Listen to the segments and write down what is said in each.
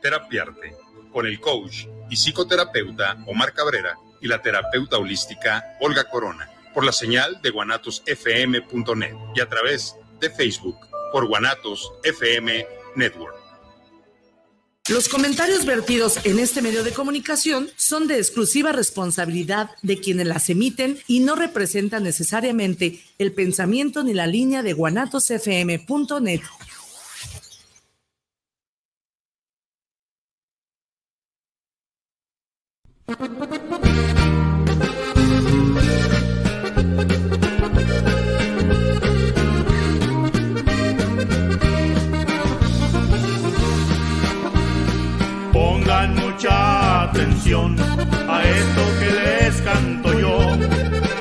Terapiarte, con el coach y psicoterapeuta Omar Cabrera y la terapeuta holística Olga Corona, por la señal de guanatosfm.net y a través de Facebook por Guanatos FM Network. Los comentarios vertidos en este medio de comunicación son de exclusiva responsabilidad de quienes las emiten y no representan necesariamente el pensamiento ni la línea de guanatosfm.net. Pongan mucha atención a esto que les canto yo,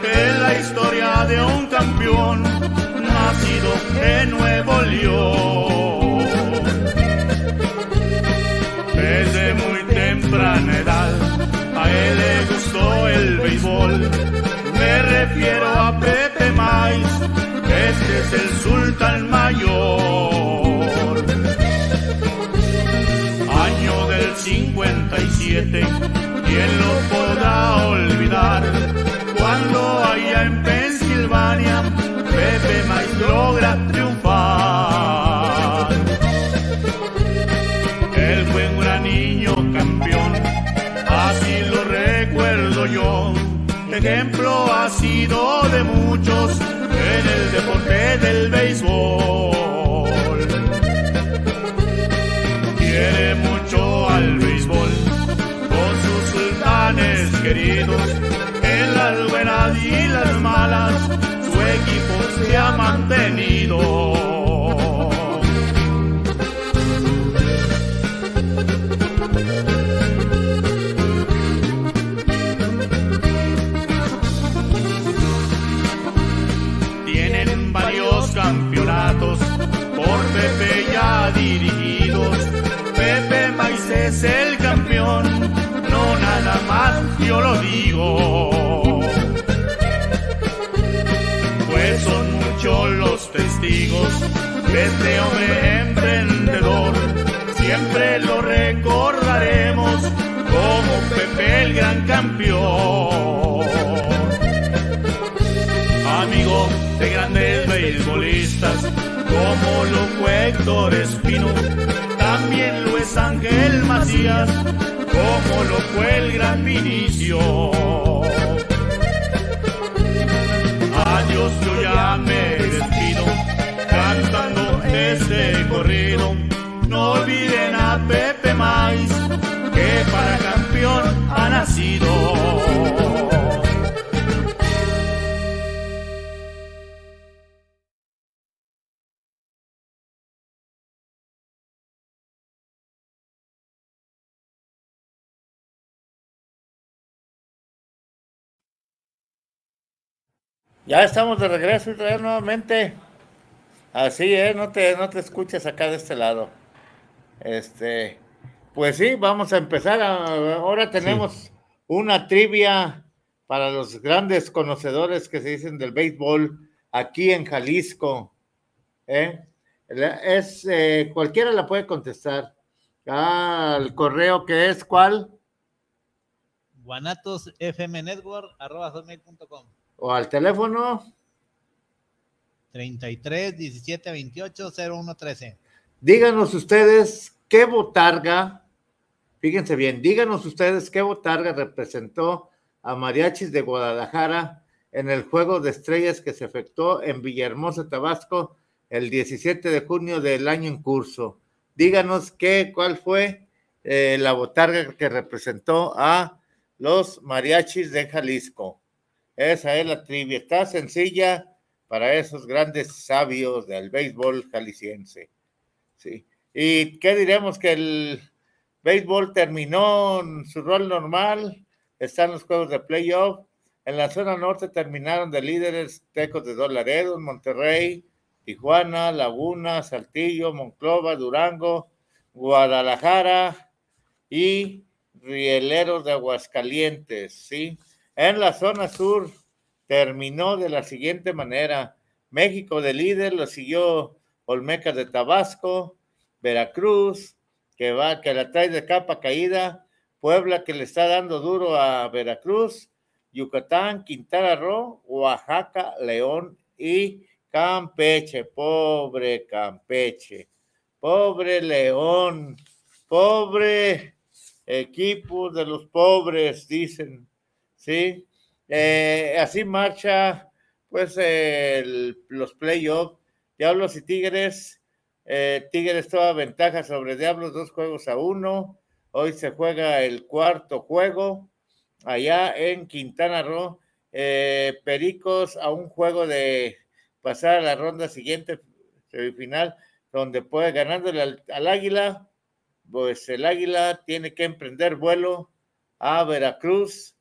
es la historia de un campeón nacido en Nuevo León. El béisbol. Me refiero a Pepe Mais, este es el sultán mayor. Año del 57, ¿quién lo podrá olvidar? Cuando allá en Pensilvania, Pepe Mais logra triunfar. Sido de muchos en el deporte del béisbol. Quiere mucho al béisbol con sus sultanes queridos. En las buenas y las malas, su equipo se ha mantenido. Yo lo digo. Pues son muchos los testigos de este hombre emprendedor. Siempre lo recordaremos como Pepe el gran campeón amigo de grandes beisbolistas, como lo fue Héctor Espino, es Ángel Macías, como lo fue el gran Vinicio. Adiós, yo ya me despido, cantando este corrido. No olviden a Pepe Mais, que para campeón ha nacido. Ya estamos de regreso vez nuevamente. Así es, no te, no te escuches acá de este lado. Este, pues sí, vamos a empezar. a- ahora tenemos una trivia para los grandes conocedores que se dicen del béisbol aquí en Jalisco. ¿eh? Es, eh, cualquiera la puede contestar. Ah, el correo que es cuál guanatosfmnetwork.com o al teléfono. 33 17 28 01 13. Díganos ustedes qué botarga, fíjense bien, díganos ustedes qué botarga representó a Mariachis de Guadalajara en el juego de estrellas que se efectuó en Villahermosa, Tabasco, el 17 de junio del año en curso. Díganos qué, cuál fue eh, la botarga que representó a los mariachis de Jalisco. Esa es la trivia. Está sencilla para esos grandes sabios del béisbol jalisciense. Sí. ¿Y qué diremos? Que el béisbol terminó en su rol normal. Están los juegos de playoff. En la zona norte terminaron de líderes Tecos de Dos Laredos, Monterrey, Tijuana, Laguna, Saltillo, Monclova, Durango, Guadalajara y Rieleros de Aguascalientes, ¿sí? En la zona sur terminó de la siguiente manera. México de líder lo siguió Olmecas de Tabasco, Veracruz, que va, que la trae de capa caída, Puebla que le está dando duro a Veracruz, Yucatán, Quintana Roo, Oaxaca, León y Campeche, pobre Campeche, pobre León, pobre equipo de los pobres, dicen, ¿sí? Eh, así marcha, pues, los playoffs, Diablos y Tigres, eh, Tigres toda ventaja sobre Diablos, dos juegos a uno, hoy se juega el cuarto juego, allá en Quintana Roo, eh, Pericos a un juego de pasar a la ronda siguiente, semifinal, donde puede ganándole al, Águila, pues el Águila tiene que emprender vuelo a Veracruz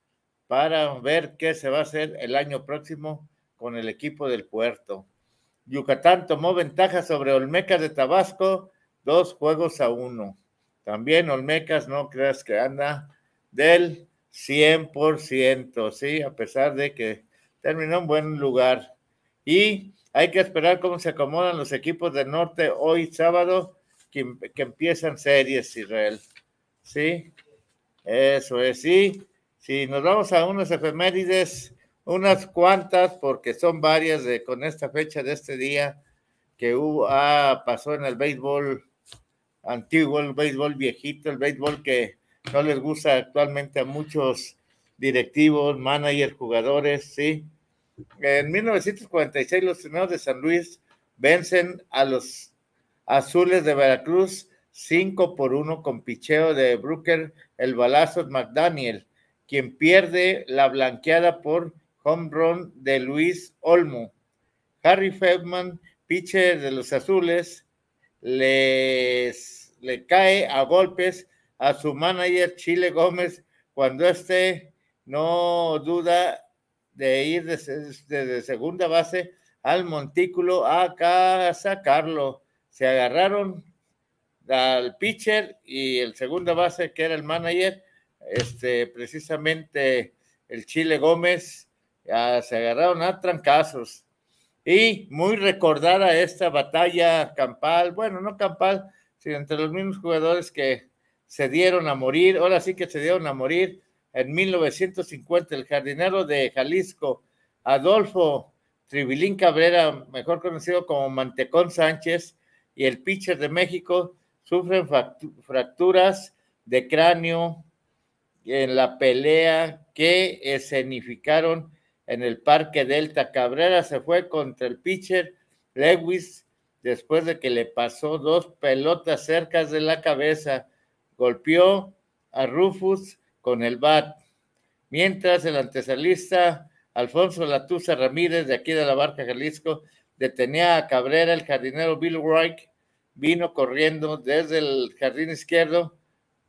para ver qué se va a hacer el año próximo con el equipo del puerto. Yucatán tomó ventaja sobre Olmecas de Tabasco, dos juegos a uno. También Olmecas, no creas que anda del 100%, ¿sí? A pesar de que terminó en buen lugar. Y hay que esperar cómo se acomodan los equipos del norte hoy sábado, que, empiezan series, Israel. ¿Sí? Eso es, sí. Si nos vamos a unas efemérides, unas cuantas, porque son varias de, con esta fecha de este día que hubo, ah, pasó en el béisbol antiguo, el béisbol viejito, el béisbol que no les gusta actualmente a muchos directivos, managers, jugadores, ¿sí? En 1946 los Senados de San Luis vencen a los Azules de Veracruz 5 por 1 con picheo de Brooker, el balazo McDaniel, quien pierde la blanqueada por home run de Luis Olmo. Harry Feldman, pitcher de los Azules, les, le cae a golpes a su manager Chile Gómez cuando este no duda de ir desde, segunda base al montículo a sacarlo. Se agarraron al pitcher y el segunda base, que era el manager, este, precisamente el Chile Gómez, se agarraron a trancazos. Y muy recordada esta batalla campal, bueno, no campal, sino entre los mismos jugadores que se dieron a morir, ahora sí que se dieron a morir en 1950, el jardinero de Jalisco, Adolfo Tribilín Cabrera, mejor conocido como Mantecón Sánchez, y el pitcher de México sufren fracturas de cráneo en la pelea que escenificaron en el Parque Delta. Cabrera se fue contra el pitcher Lewis después de que le pasó dos pelotas cerca de la cabeza golpeó a Rufus con el bat, mientras el antesalista Alfonso Latuza Ramírez, de aquí de la Barca Jalisco, detenía a Cabrera, el jardinero Bill Wright, vino corriendo desde el jardín izquierdo,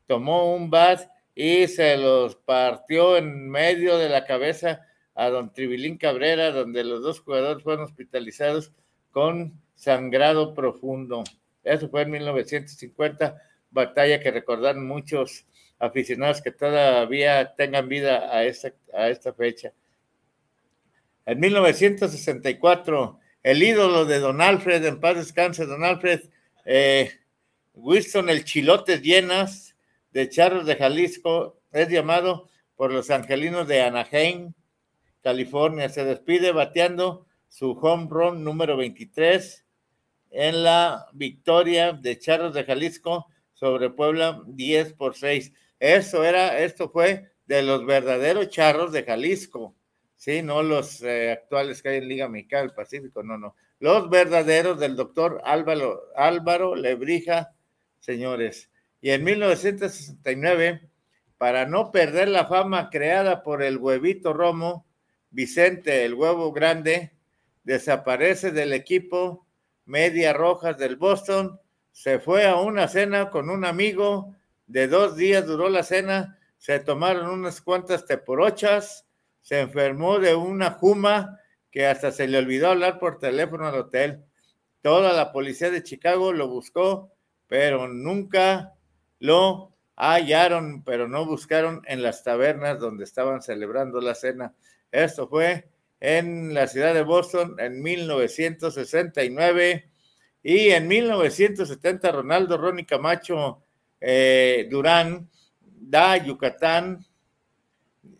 tomó un bat y se los partió en medio de la cabeza a don Tribilín Cabrera, donde los dos jugadores fueron hospitalizados con sangrado profundo. Eso fue en 1950 batalla que recordar muchos aficionados que todavía tengan vida a esta, a esta fecha. En 1964, el ídolo de Don Alfred, en paz descanse, Don Alfred, eh, Winston el Chilote Llenas de Charros de Jalisco, es llamado por los angelinos de Anaheim, California. Se despide bateando su home run número 23 en la victoria de Charros de Jalisco sobre Puebla 10 por 6. Eso era, esto fue de los verdaderos charros de Jalisco, ¿sí? No los eh, actuales que hay en Liga Mexicana del Pacífico, no, no. Los verdaderos del doctor Álvaro, Álvaro Lebrija, señores. Y en 1969, para no perder la fama creada por el huevito Romo, Vicente, el huevo grande, desaparece del equipo Media Rojas del Boston se fue a una cena con un amigo, de dos días duró la cena, se tomaron unas cuantas teporochas, se enfermó de una juma que hasta se le olvidó hablar por teléfono al hotel. Toda la policía de Chicago lo buscó, pero nunca lo hallaron, pero no buscaron en las tabernas donde estaban celebrando la cena. Esto fue en la ciudad de Boston en 1969 y en 1970, Ronaldo Ronnie Camacho eh, Durán da Yucatán,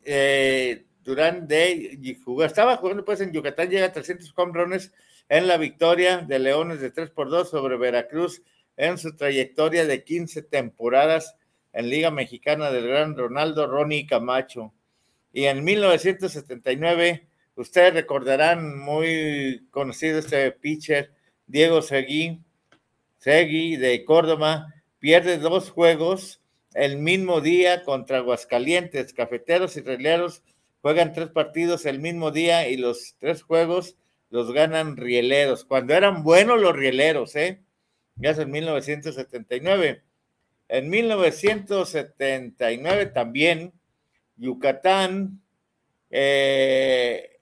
eh, Durán de estaba jugando pues en Yucatán, llega a 300 home en la victoria de Leones de 3 por 2 sobre Veracruz en su trayectoria de 15 temporadas en Liga Mexicana del Gran Ronaldo Ronnie Camacho. Y en 1979, ustedes recordarán muy conocido este pitcher, Diego Seguí, Segui de Córdoba, pierde dos juegos el mismo día contra Aguascalientes, Cafeteros y Rieleros juegan tres partidos el mismo día y los tres juegos los ganan Rieleros. Cuando eran buenos los Rieleros, ¿eh? Es en 1979. En 1979 también Yucatán eh,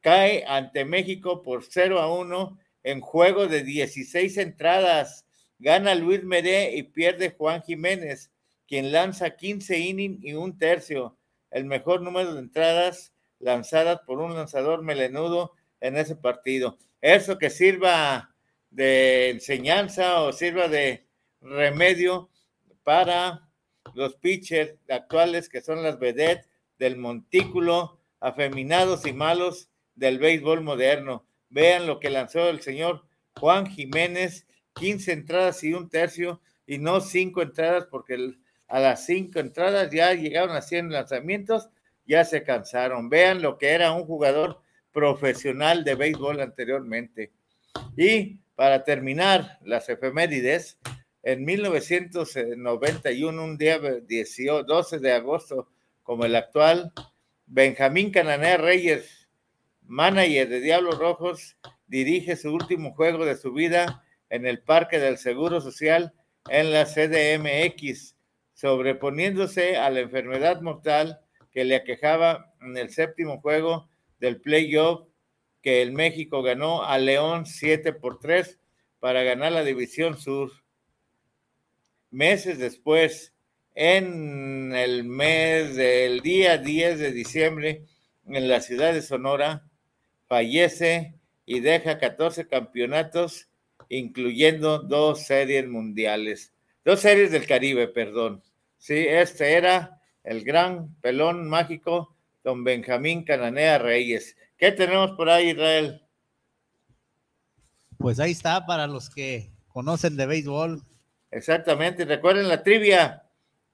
cae ante México por 0 a 1 en juego de 16 entradas. Gana Luis Meré y pierde Juan Jiménez, quien lanza 15 innings y un tercio, el mejor número de entradas lanzadas por un lanzador melenudo en ese partido. Eso que sirva de enseñanza o sirva de remedio para los pitchers actuales que son las vedettes del montículo, afeminados y malos del béisbol moderno. Vean lo que lanzó el señor Juan Jiménez, 15 entradas y un tercio, y no cinco entradas, porque a las cinco entradas ya llegaron a 100 lanzamientos, ya se cansaron. Vean lo que era un jugador profesional de béisbol anteriormente. Y para terminar las efemérides, en 1991, un día 12 de agosto, como el actual, Benjamín Cananea Reyes manager de Diablos Rojos, dirige su último juego de su vida en el Parque del Seguro Social en la CDMX, sobreponiéndose a la enfermedad mortal que le aquejaba en el séptimo juego del playoff que el México ganó a León 7 por 3 para ganar la División Sur. Meses después, en el mes del día 10 de diciembre, en la ciudad de Sonora, fallece y deja 14 campeonatos, incluyendo dos series mundiales, dos series del Caribe, perdón. Sí, este era el gran pelón mágico, don Benjamín Cananea Reyes. ¿Qué tenemos por ahí, Israel? Pues ahí está para los que conocen de béisbol. Exactamente, recuerden la trivia.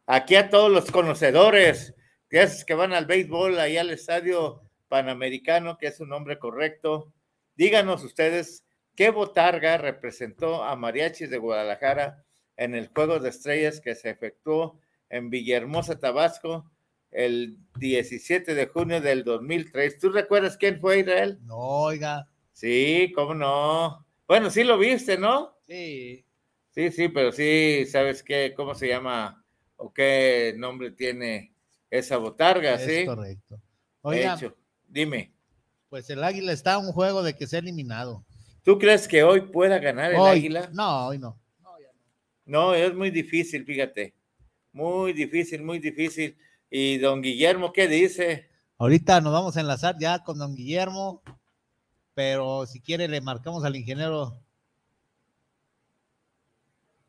Aquí a todos los conocedores, que es que van al béisbol, ahí al estadio Panamericano, que es su nombre correcto. Díganos ustedes qué botarga representó a Mariachis de Guadalajara en el Juego de Estrellas que se efectuó en Villahermosa, Tabasco, el 17 de junio del 2003. ¿Tú recuerdas quién fue Israel? No, oiga. Sí, cómo no. Bueno, sí lo viste, ¿no? Sí. Sí, sí, pero sí, ¿sabes qué? ¿Cómo se llama o qué nombre tiene esa botarga? Es sí. correcto. Oiga, Dime. Pues el Águila está a un juego de que sea eliminado. ¿Tú crees que hoy pueda ganar el Águila? No, hoy no. No, es muy difícil, fíjate. Muy difícil, muy difícil. ¿Y don Guillermo qué dice? Ahorita nos vamos a enlazar ya con don Guillermo, pero si quiere le marcamos al ingeniero.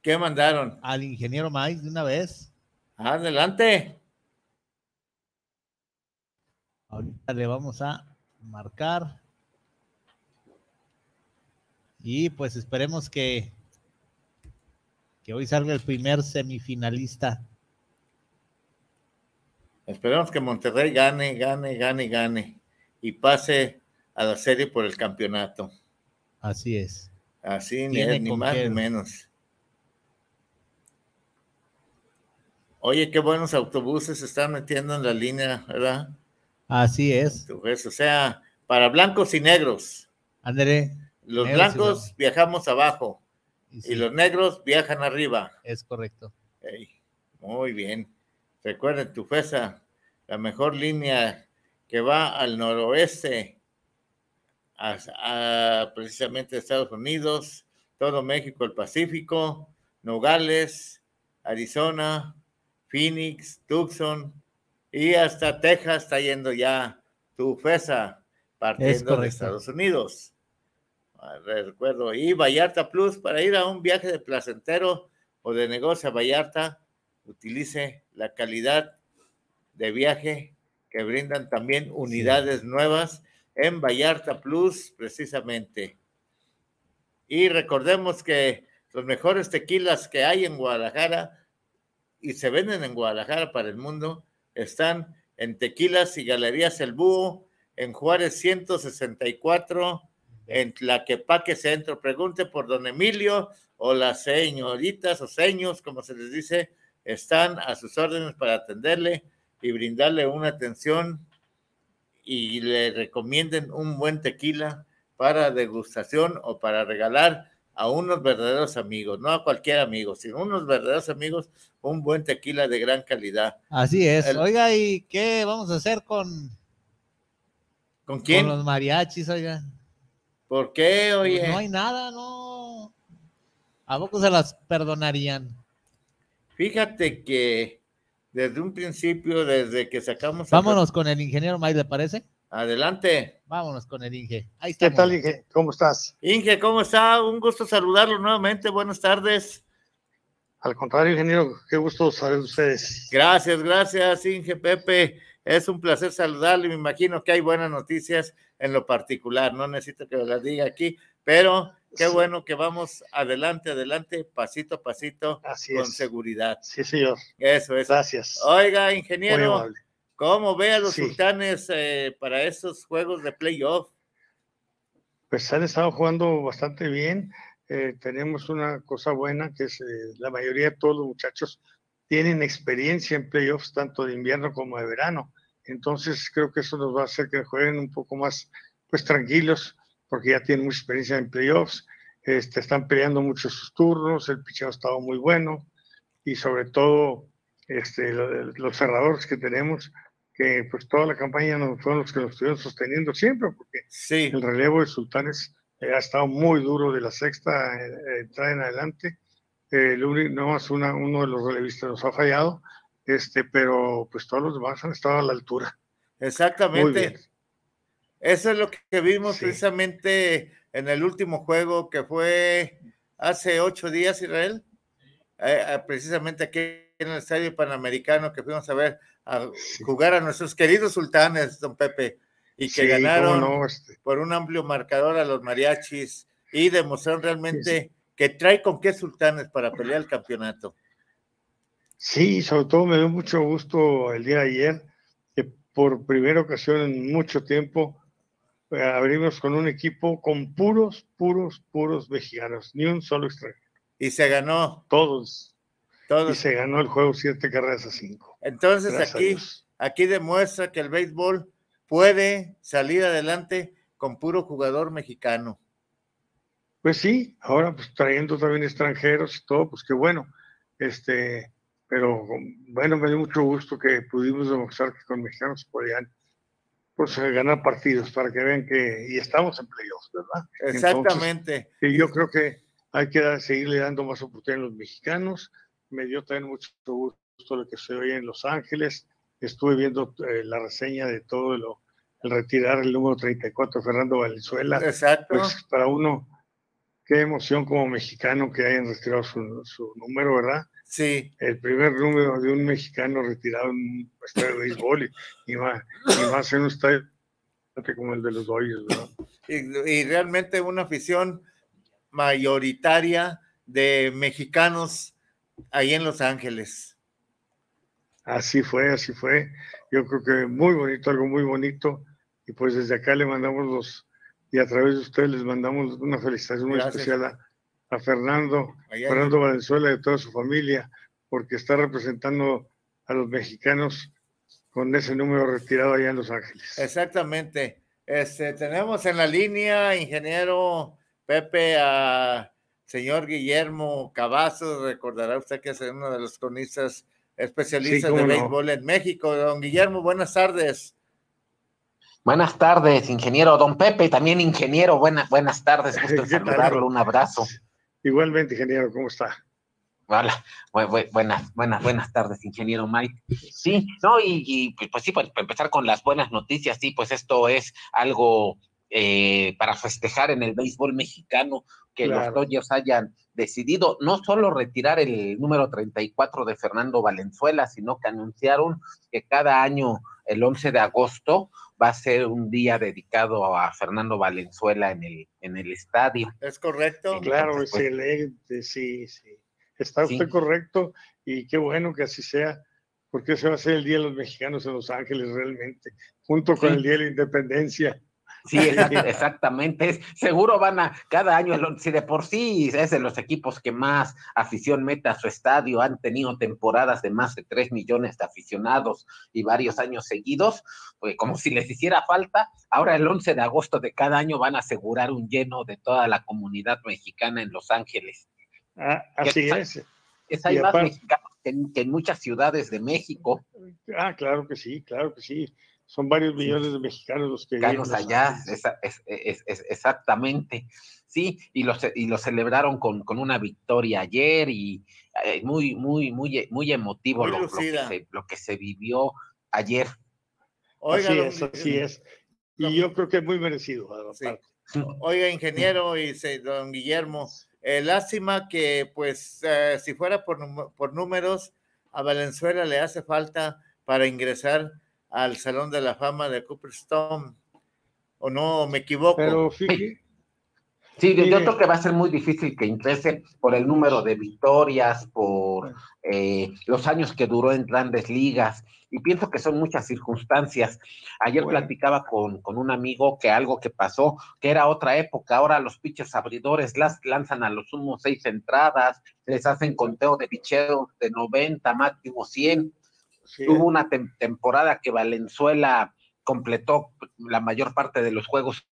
¿Qué mandaron? Al ingeniero Maíz de una vez. Adelante. Ahorita le vamos a marcar. Y pues esperemos que, que hoy salga el primer semifinalista. Esperemos que Monterrey gane, gane, gane, gane y pase a la serie por el campeonato. Así es. Así, ni, ni más ni menos. Oye, qué buenos autobuses se están metiendo en la línea, ¿verdad? Así es. O sea, para blancos y negros. André. Los blancos viajamos abajo y, los negros viajan arriba. Es correcto. muy bien. Recuerden, tu FESA, la mejor línea que va al noroeste, a, precisamente Estados Unidos, todo México, el Pacífico, Nogales, Arizona, Phoenix, Tucson, y hasta Texas está yendo ya tu FESA partiendo de Estados Unidos. Recuerdo, y Vallarta Plus para ir a un viaje de placentero o de negocio a Vallarta, utilice la calidad de viaje que brindan también unidades nuevas en Vallarta Plus, precisamente. Y recordemos que los mejores tequilas que hay en Guadalajara y se venden en Guadalajara para el mundo están en Tequilas y Galerías El Búho, en Juárez 164, en Tlaquepaque Centro. Pregunte por don Emilio o las señoritas o seños, como se les dice, están a sus órdenes para atenderle y brindarle una atención y le recomienden un buen tequila para degustación o para regalar a unos verdaderos amigos, no a cualquier amigo, sino unos verdaderos amigos, un buen tequila de gran calidad. Así es. oiga, ¿y qué vamos a hacer con... ¿Con quién? Con los mariachis, oiga. ¿Por qué, oye? Pues no hay nada, no. ¿A poco se las perdonarían? Fíjate que desde un principio, desde que sacamos. Vámonos con el ingeniero May, ¿le parece? Adelante. Vámonos con el Inge. Ahí está. ¿Qué tal, Inge? ¿Cómo estás? Inge, ¿cómo está? Un gusto saludarlo nuevamente. Buenas tardes. Al contrario, ingeniero, qué gusto saber de ustedes. Gracias, gracias, Inge Pepe. Es un placer saludarle. Me imagino que hay buenas noticias en lo particular. No necesito que las diga aquí, pero Qué bueno que vamos adelante, adelante, pasito a pasito, con seguridad. Sí, señor. Eso es. Gracias. Oiga, ingeniero, ¿cómo ve a los sultanes eh, para esos juegos de playoff? Pues han estado jugando bastante bien. Eh, tenemos una cosa buena, que es eh, la mayoría de todos los muchachos tienen experiencia en playoffs, tanto de invierno como de verano. Entonces creo que eso nos va a hacer que jueguen un poco más, pues tranquilos porque ya tienen mucha experiencia en playoffs, este, están peleando mucho sus turnos, el picheo ha estado muy bueno y sobre todo este, los cerradores que tenemos, que pues toda la campaña no fueron los que nos estuvieron sosteniendo siempre, porque sí. el relevo de Sultanes ha estado muy duro de la sexta eh, entrada en adelante. el no más una, uno de los relevistas nos ha fallado, este, pero pues todos los demás han estado a la altura. Exactamente. Eso es lo que vimos precisamente en el último juego que fue hace ocho días, Israel. Eh, eh, precisamente aquí en el Estadio Panamericano que fuimos a ver a jugar a nuestros queridos sultanes, don Pepe, y que ganaron este. por un amplio marcador a los mariachis y demostraron realmente que trae con qué sultanes para pelear el campeonato. Sí, sobre todo me dio mucho gusto el día de ayer que por primera ocasión en mucho tiempo abrimos con un equipo con puros, puros, puros mexicanos, ni un solo extranjero. Y se ganó. Todos. Todos. Y se ganó el juego siete carreras a cinco. Entonces aquí, aquí demuestra que el béisbol puede salir adelante con puro jugador mexicano. Pues sí, ahora pues trayendo también extranjeros y todo, pues qué bueno. Este, pero bueno, me dio mucho gusto que pudimos demostrar que con mexicanos podían pues eh, ganar partidos para que vean que y estamos en playoffs, ¿verdad? Exactamente. y yo creo que hay que seguirle dando más oportunidad a los mexicanos. Me dio también mucho gusto lo que se oye en Los Ángeles. Estuve viendo eh, la reseña de todo lo, el retirar el número 34 Fernando Valenzuela. Exacto. Pues para uno, qué emoción como mexicano que hayan retirado su, su número, ¿verdad? Sí. El primer número de un mexicano retirado en un estadio de béisbol y, más, y en un estadio como el de los Dodgers, Y, realmente una afición mayoritaria de mexicanos ahí en Los Ángeles. Así fue, así fue. Yo creo que muy bonito, algo muy bonito. Y pues desde acá le mandamos los, y a través de ustedes les mandamos una felicitación muy especial a, a Fernando, Fernando Valenzuela y toda su familia, porque está representando a los mexicanos con ese número retirado allá en Los Ángeles. Exactamente. Este, tenemos en la línea, ingeniero Pepe, a señor Guillermo Cavazos, recordará usted que es uno de los cronistas especialistas de béisbol en México. Don Guillermo, buenas tardes. Buenas tardes, ingeniero. Don Pepe, también ingeniero. Buenas, buenas tardes. Gusto saludarlo. Un abrazo. Igualmente, ingeniero, ¿cómo está? Hola, buenas, buenas, buenas tardes, ingeniero Mike. Sí, no, y, pues, pues sí, para, empezar con las buenas noticias, sí, pues esto es algo eh, para festejar en el béisbol mexicano, que los Dodgers hayan decidido no solo retirar el número 34 de Fernando Valenzuela, sino que anunciaron que cada año, el 11 de agosto, va a ser un día dedicado a Fernando Valenzuela en el, en el estadio. ¿Es correcto? claro, pues, excelente, sí, sí. Está usted correcto y qué bueno que así sea, porque ese va a ser el Día de los Mexicanos en Los Ángeles realmente, junto con el Día de la Independencia. Sí, exactamente. seguro van a, cada año, si de por sí es de los equipos que más afición mete a su estadio, han tenido temporadas de más de 3 millones de aficionados y varios años seguidos, pues como si les hiciera falta, ahora el 11 de agosto de cada año van a asegurar un lleno de toda la comunidad mexicana en Los Ángeles. Ah, así es. Es, hay más mexicanos que en muchas ciudades de México. Ah, claro que sí, claro que sí son varios millones de mexicanos los que mexicanos allá, exactamente. Sí, y lo, y lo celebraron con, con una victoria ayer y eh, muy, muy, muy, muy emotivo lo, que se, vivió ayer. Oiga, así es, así es. Y yo creo que es muy merecido. Oiga, ingeniero y don Guillermo, eh, lástima que, pues, eh, si fuera por, por números, a Valenzuela le hace falta para ingresar al Salón de la Fama de Cooperstown. ¿O no me equivoco? Pero Sí, yo, creo que va a ser muy difícil que ingrese por el número de victorias, por eh, los años que duró en grandes ligas, y pienso que son muchas circunstancias. Ayer platicaba con, con, un amigo que algo que pasó, que era otra época, ahora los pitchers abridores las lanzan a los sumos seis entradas, les hacen conteo de picheos de 90, máximo 100, Tuvo una temporada que Valenzuela completó la mayor parte de los juegos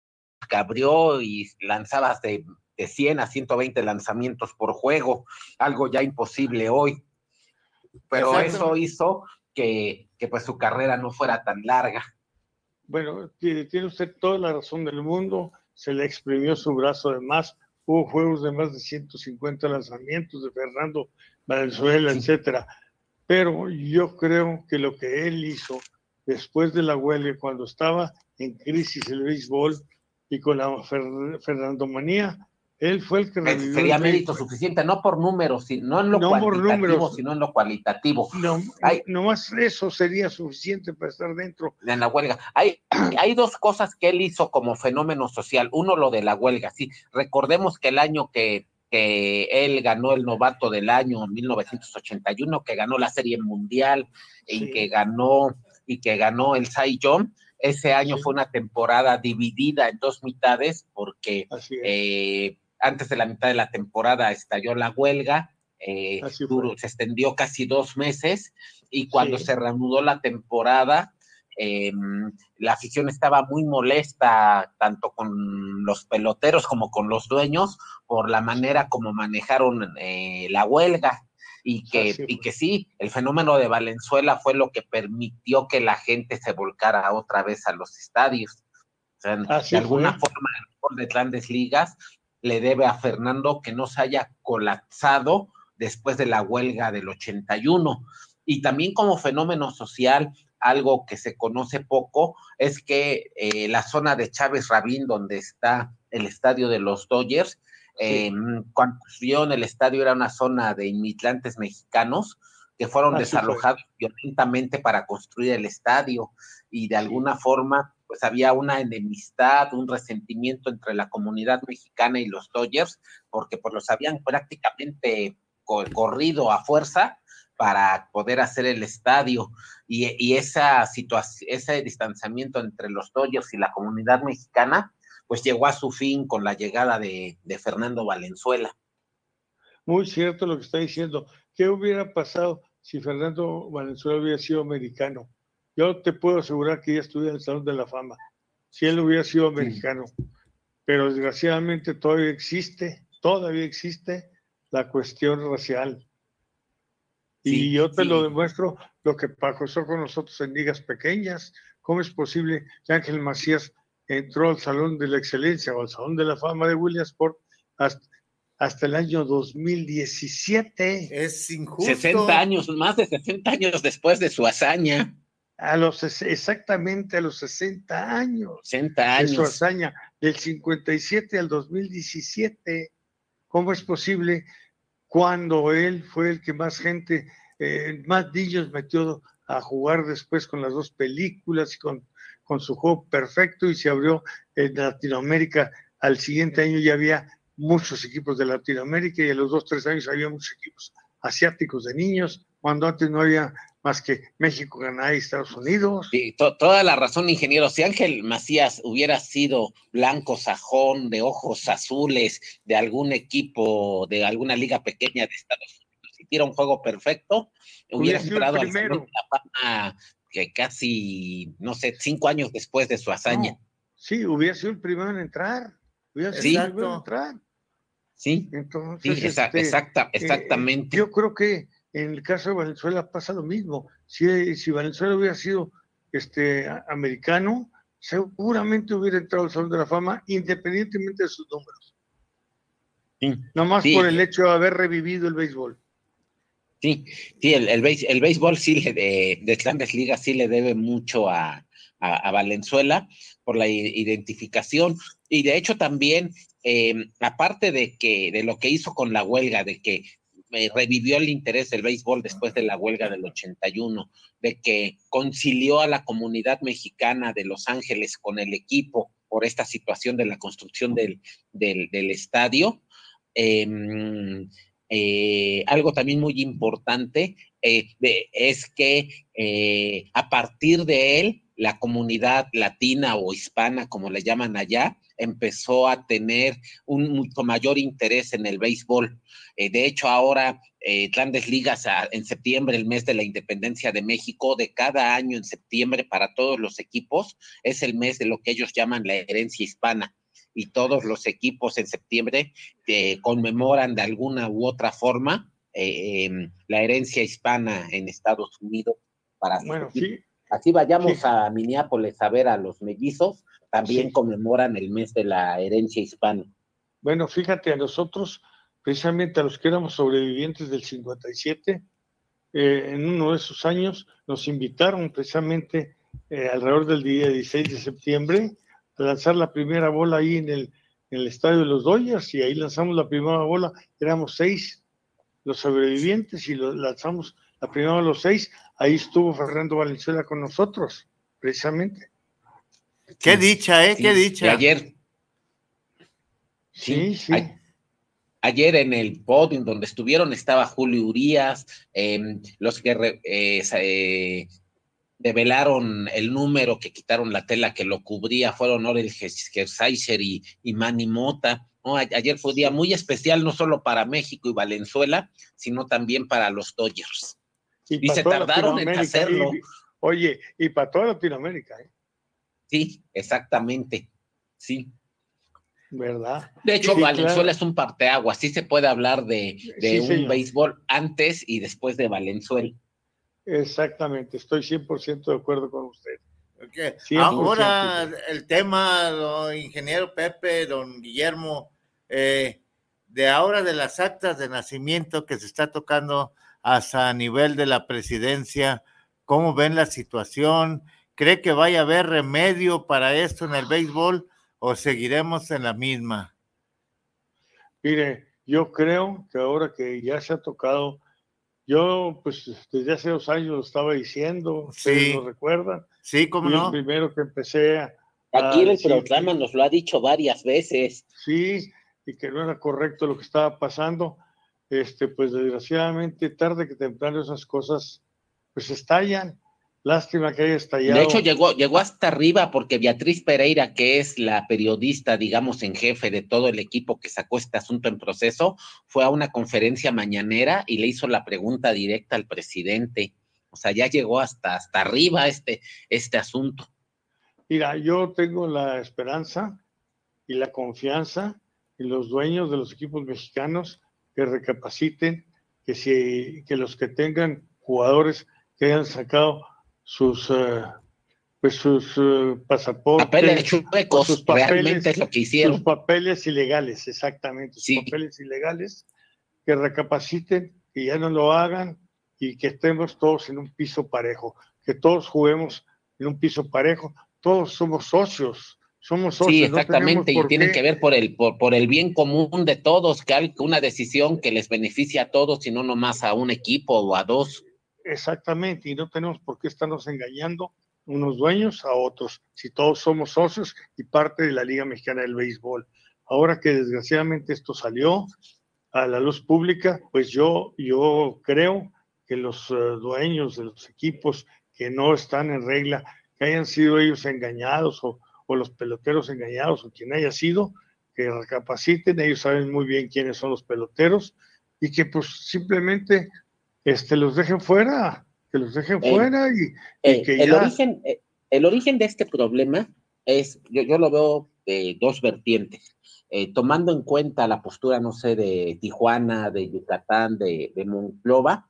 que abrió y lanzaba de, de 100 a 120 lanzamientos por juego, algo ya imposible hoy. Pero eso hizo que, que, pues su carrera no fuera tan larga. Bueno, tiene usted toda la razón del mundo, se le exprimió su brazo de más, hubo juegos de más de 150 lanzamientos de Fernando Valenzuela, etcétera pero yo creo que lo que él hizo después de la huelga, cuando estaba en crisis el béisbol y con la Fernandomanía, él fue el que revivió. Sería mérito suficiente, no por números, no en lo cuantitativo, sino en lo cualitativo. No, no más eso sería suficiente para estar dentro. En la huelga. Hay, hay dos cosas que él hizo como fenómeno social. Uno, lo de la huelga. Sí, recordemos que el año que que él ganó el novato del año en 1981, que ganó la Serie Mundial y que ganó y que ganó el Cy Young. Ese año fue una temporada dividida en dos mitades porque eh, antes de la mitad de la temporada estalló la huelga, eh, se extendió casi dos meses y cuando se reanudó la temporada, eh, la afición estaba muy molesta tanto con los peloteros como con los dueños por la manera como manejaron eh, la huelga y que, y que sí, el fenómeno de Valenzuela fue lo que permitió que la gente se volcara otra vez a los estadios. O sea, de alguna forma el de grandes ligas le debe a Fernando que no se haya colapsado después de la huelga del 81. Y también como fenómeno social, algo que se conoce poco es que eh, la zona de Chávez Rabín, donde está el estadio de los Dodgers, eh, cuando vio en el estadio era una zona de inmigrantes mexicanos que fueron desalojados violentamente para construir el estadio y de alguna forma pues había una enemistad, un resentimiento entre la comunidad mexicana y los Dodgers porque pues los habían prácticamente corrido a fuerza para poder hacer el estadio y, esa situación, ese distanciamiento entre los Dodgers y la comunidad mexicana, pues llegó a su fin con la llegada de, Fernando Valenzuela. Muy cierto lo que está diciendo. ¿Qué hubiera pasado si Fernando Valenzuela hubiera sido americano? Yo te puedo asegurar que ya estuviera en el Salón de la Fama, si él hubiera sido americano. Pero desgraciadamente todavía existe, todavía existe la cuestión racial y yo te lo demuestro lo que pasó con nosotros en ligas pequeñas. ¿Cómo es posible que Ángel Macías entró al Salón de la Excelencia o al Salón de la Fama de Williamsport hasta, hasta el año 2017? Es injusto. 60 años, más de 60 años después de su hazaña. A los, exactamente a los 60 años. 60 años. De su hazaña, del 57 al 2017. ¿cómo es posible cuando él fue el que más gente, eh, más niños metió a jugar después con las dos películas y con, con su juego perfecto y se abrió en Latinoamérica? Al siguiente año ya había muchos equipos de Latinoamérica y a los dos, tres años había muchos equipos asiáticos de niños, cuando antes no había más que México, Canadá y Estados Unidos. Sí, toda la razón, ingeniero. Si Ángel Macías hubiera sido blanco sajón, de ojos azules, de algún equipo, de alguna liga pequeña de Estados Unidos, hiciera un juego perfecto, hubiera, entrado al la fama que casi, no sé, cinco años después de su hazaña. sí, hubiera sido el primero en entrar. Hubiera sido el primero en entrar. Sí, Entonces, este, exacta, eh, exactamente. yo creo que en el caso de Venezuela pasa lo mismo. Si, si Venezuela hubiera sido este, americano, seguramente hubiera entrado al Salón de la Fama independientemente de sus números. Sí. Nomás por el hecho de haber revivido el béisbol. Sí, sí, el, el, el béisbol sí de, de Grandes Ligas sí le debe mucho a, a, Valenzuela por la identificación y de hecho también, eh, aparte de que de lo que hizo con la huelga, de que revivió el interés del béisbol después de la huelga del 81, de que concilió a la comunidad mexicana de Los Ángeles con el equipo por esta situación de la construcción del, del, estadio. Em, eh, algo también muy importante eh, es que eh, a partir de él, la comunidad latina o hispana, como le llaman allá, empezó a tener un mucho mayor interés en el béisbol. Eh, de hecho, ahora eh, Grandes Ligas en septiembre, el mes de la independencia de México, de cada año en septiembre para todos los equipos, es el mes de lo que ellos llaman la herencia hispana. Y todos los equipos en septiembre eh, conmemoran de alguna u otra forma em, la herencia hispana en Estados Unidos. Para bueno, sí. Así vayamos a Minneapolis a ver a los mellizos, también conmemoran el mes de la herencia hispana. Bueno, fíjate, a nosotros, precisamente a los que éramos sobrevivientes del 57, eh, en uno de esos años nos invitaron precisamente eh, alrededor del día 16 de septiembre a lanzar la primera bola ahí en el, en el estadio de los Dodgers y ahí lanzamos la primera bola, éramos seis los sobrevivientes y lo lanzamos la primera de los seis, ahí estuvo Fernando Valenzuela con nosotros, precisamente. Qué dicha, ¿eh? Qué dicha. ayer. Sí, sí. ayer en el podium donde estuvieron estaba Julio Urias, em, los que eh, eh, develaron el número que quitaron la tela que lo cubría fueron Orel Gersaiser y, y Manny Mota. Ayer fue un día muy especial, no solo para México y Valenzuela, sino también para los Dodgers. Y, se tardaron en hacerlo. oye, y para toda Latinoamérica. ¿eh? Sí, exactamente. Sí. ¿Verdad? De hecho, Valenzuela es un parteaguas. Sí se puede hablar de, un béisbol antes y después de Valenzuela. Exactamente, estoy 100% de acuerdo con usted. Ahora el tema, ingeniero Pepe, don Guillermo, eh, de ahora de las actas de nacimiento que se está tocando hasta a nivel de la presidencia, ¿cómo ven la situación? ¿Cree que vaya a haber remedio para esto en el béisbol o seguiremos en la misma? Mire, yo creo que ahora que ya se ha tocado, yo pues desde hace dos años lo estaba diciendo, ¿ustedes lo recuerdan? Sí, cómo no. El primero que empecé a... Aquí el programa nos lo ha dicho varias veces. Sí, y que no era correcto lo que estaba pasando este, pues desgraciadamente tarde que temprano esas cosas pues estallan. Lástima que haya estallado. De hecho, llegó, llegó hasta arriba porque Beatriz Pereira, que es la periodista, digamos, en jefe de todo el equipo que sacó este asunto en proceso, fue a una conferencia mañanera y le hizo la pregunta directa al presidente. O sea, ya llegó hasta, hasta arriba este, este asunto. Mira, yo tengo la esperanza y la confianza en los dueños de los equipos mexicanos que recapaciten, que, si, que los que tengan jugadores que hayan sacado sus, eh, pues sus eh, pasaportes, papeles sus papeles, lo que hicieron. Sus papeles ilegales, exactamente, sus papeles ilegales, que recapaciten, que ya no lo hagan y que estemos todos en un piso parejo, que todos juguemos en un piso parejo, todos somos socios, somos socios. Sí, exactamente, y tienen que ver por el, por, por, el bien común de todos, que una decisión que les beneficie a todos y no nomás a un equipo o a dos. Exactamente, y no tenemos por qué estarnos engañando unos dueños a otros, si todos somos socios y parte de la Liga Mexicana del Béisbol. Ahora que desgraciadamente esto salió a la luz pública, pues yo, yo creo que los eh, dueños de los equipos que no están en regla, que hayan sido ellos engañados o o los peloteros engañados o quien haya sido, que recapaciten, ellos saben muy bien quiénes son los peloteros y que pues simplemente este, los dejen fuera, que los dejen fuera y, eh, que el origen eh, el origen de este problema es, yo, yo lo veo de dos vertientes. Eh, tomando en cuenta la postura, no sé, de Tijuana, de Yucatán, de, de Monclova,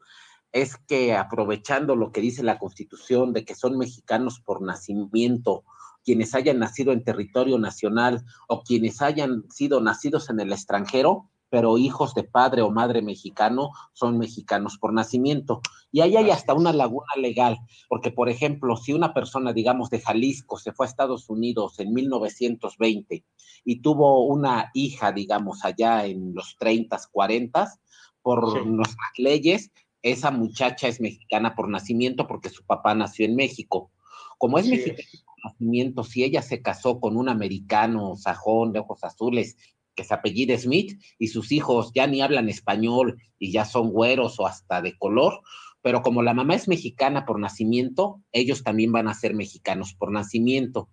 es que aprovechando lo que dice la Constitución de que son mexicanos por nacimiento quienes hayan nacido en territorio nacional o quienes hayan sido nacidos en el extranjero, pero hijos de padre o madre mexicano son mexicanos por nacimiento. Y ahí hay hasta una laguna legal, porque por ejemplo, si una persona, digamos, de Jalisco se fue a Estados Unidos en 1920 y tuvo una hija, digamos, allá en los 30, 40, por nuestras leyes, esa muchacha es mexicana por nacimiento porque su papá nació en México. Como es mexicana si ella se casó con un americano sajón de ojos azules que se apellida Smith y sus hijos ya ni hablan español y ya son güeros o hasta de color, pero como la mamá es mexicana por nacimiento, ellos también van a ser mexicanos por nacimiento.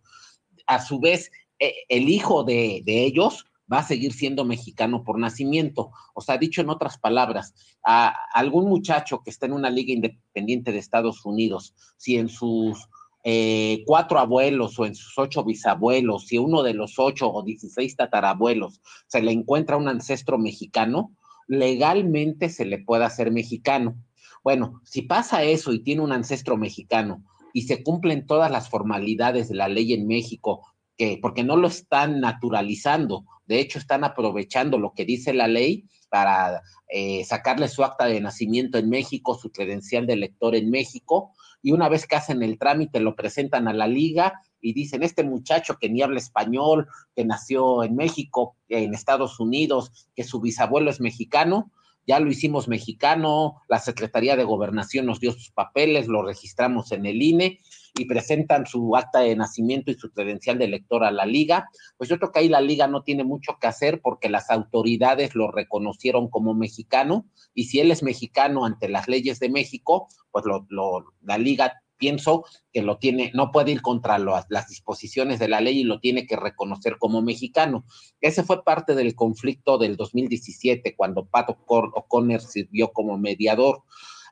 A su vez, e, el hijo de, de ellos va a seguir siendo mexicano por nacimiento. O sea, dicho en otras palabras, a algún muchacho que está en una liga independiente de Estados Unidos, si en sus eh, cuatro abuelos o en sus ocho bisabuelos, si uno de los ocho o dieciséis tatarabuelos se le encuentra un ancestro mexicano, legalmente se le puede hacer mexicano. Bueno, si pasa eso y tiene un ancestro mexicano y se cumplen todas las formalidades de la ley en México, que porque no lo están naturalizando, de hecho están aprovechando lo que dice la ley para eh, sacarle su acta de nacimiento en México, su credencial de elector en México, y una vez que hacen el trámite lo presentan a la liga y dicen, este muchacho que ni habla español, que nació en México, en Estados Unidos, que su bisabuelo es mexicano, ya lo hicimos mexicano, la Secretaría de Gobernación nos dio sus papeles, lo registramos en el INE y presentan su acta de nacimiento y su credencial de elector a la liga, pues yo creo que ahí la liga no tiene mucho que hacer porque las autoridades lo reconocieron como mexicano y si él es mexicano ante las leyes de México, pues lo, la liga pienso que lo tiene, no puede ir contra las disposiciones de la ley y lo tiene que reconocer como mexicano. Ese fue parte del conflicto del 2017, cuando Pato O'Connor sirvió como mediador.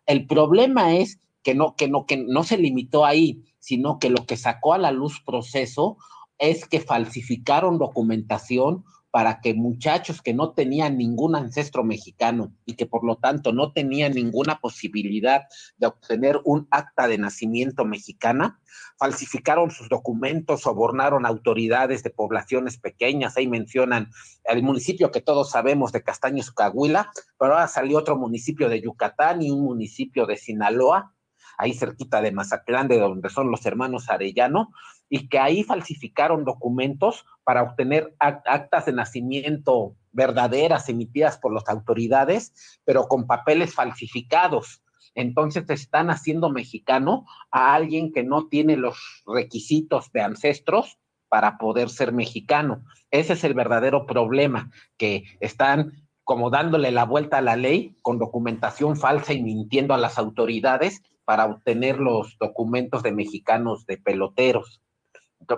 El problema es que no, que no, que no se limitó ahí, sino que lo que sacó a la luz proceso es que falsificaron documentación para que muchachos que no tenían ningún ancestro mexicano y que por lo tanto no tenían ninguna posibilidad de obtener un acta de nacimiento mexicana, falsificaron sus documentos, sobornaron autoridades de poblaciones pequeñas, ahí mencionan el municipio que todos sabemos de Castaños, Cahuila, pero ahora salió otro municipio de Yucatán y un municipio de Sinaloa, ahí cerquita de Mazatlán, de donde son los hermanos Arellano, y que ahí falsificaron documentos para obtener actas de nacimiento verdaderas emitidas por las autoridades, pero con papeles falsificados. Entonces están haciendo mexicano a alguien que no tiene los requisitos de ancestros para poder ser mexicano. Ese es el verdadero problema, que están como dándole la vuelta a la ley con documentación falsa y mintiendo a las autoridades para obtener los documentos de mexicanos de peloteros.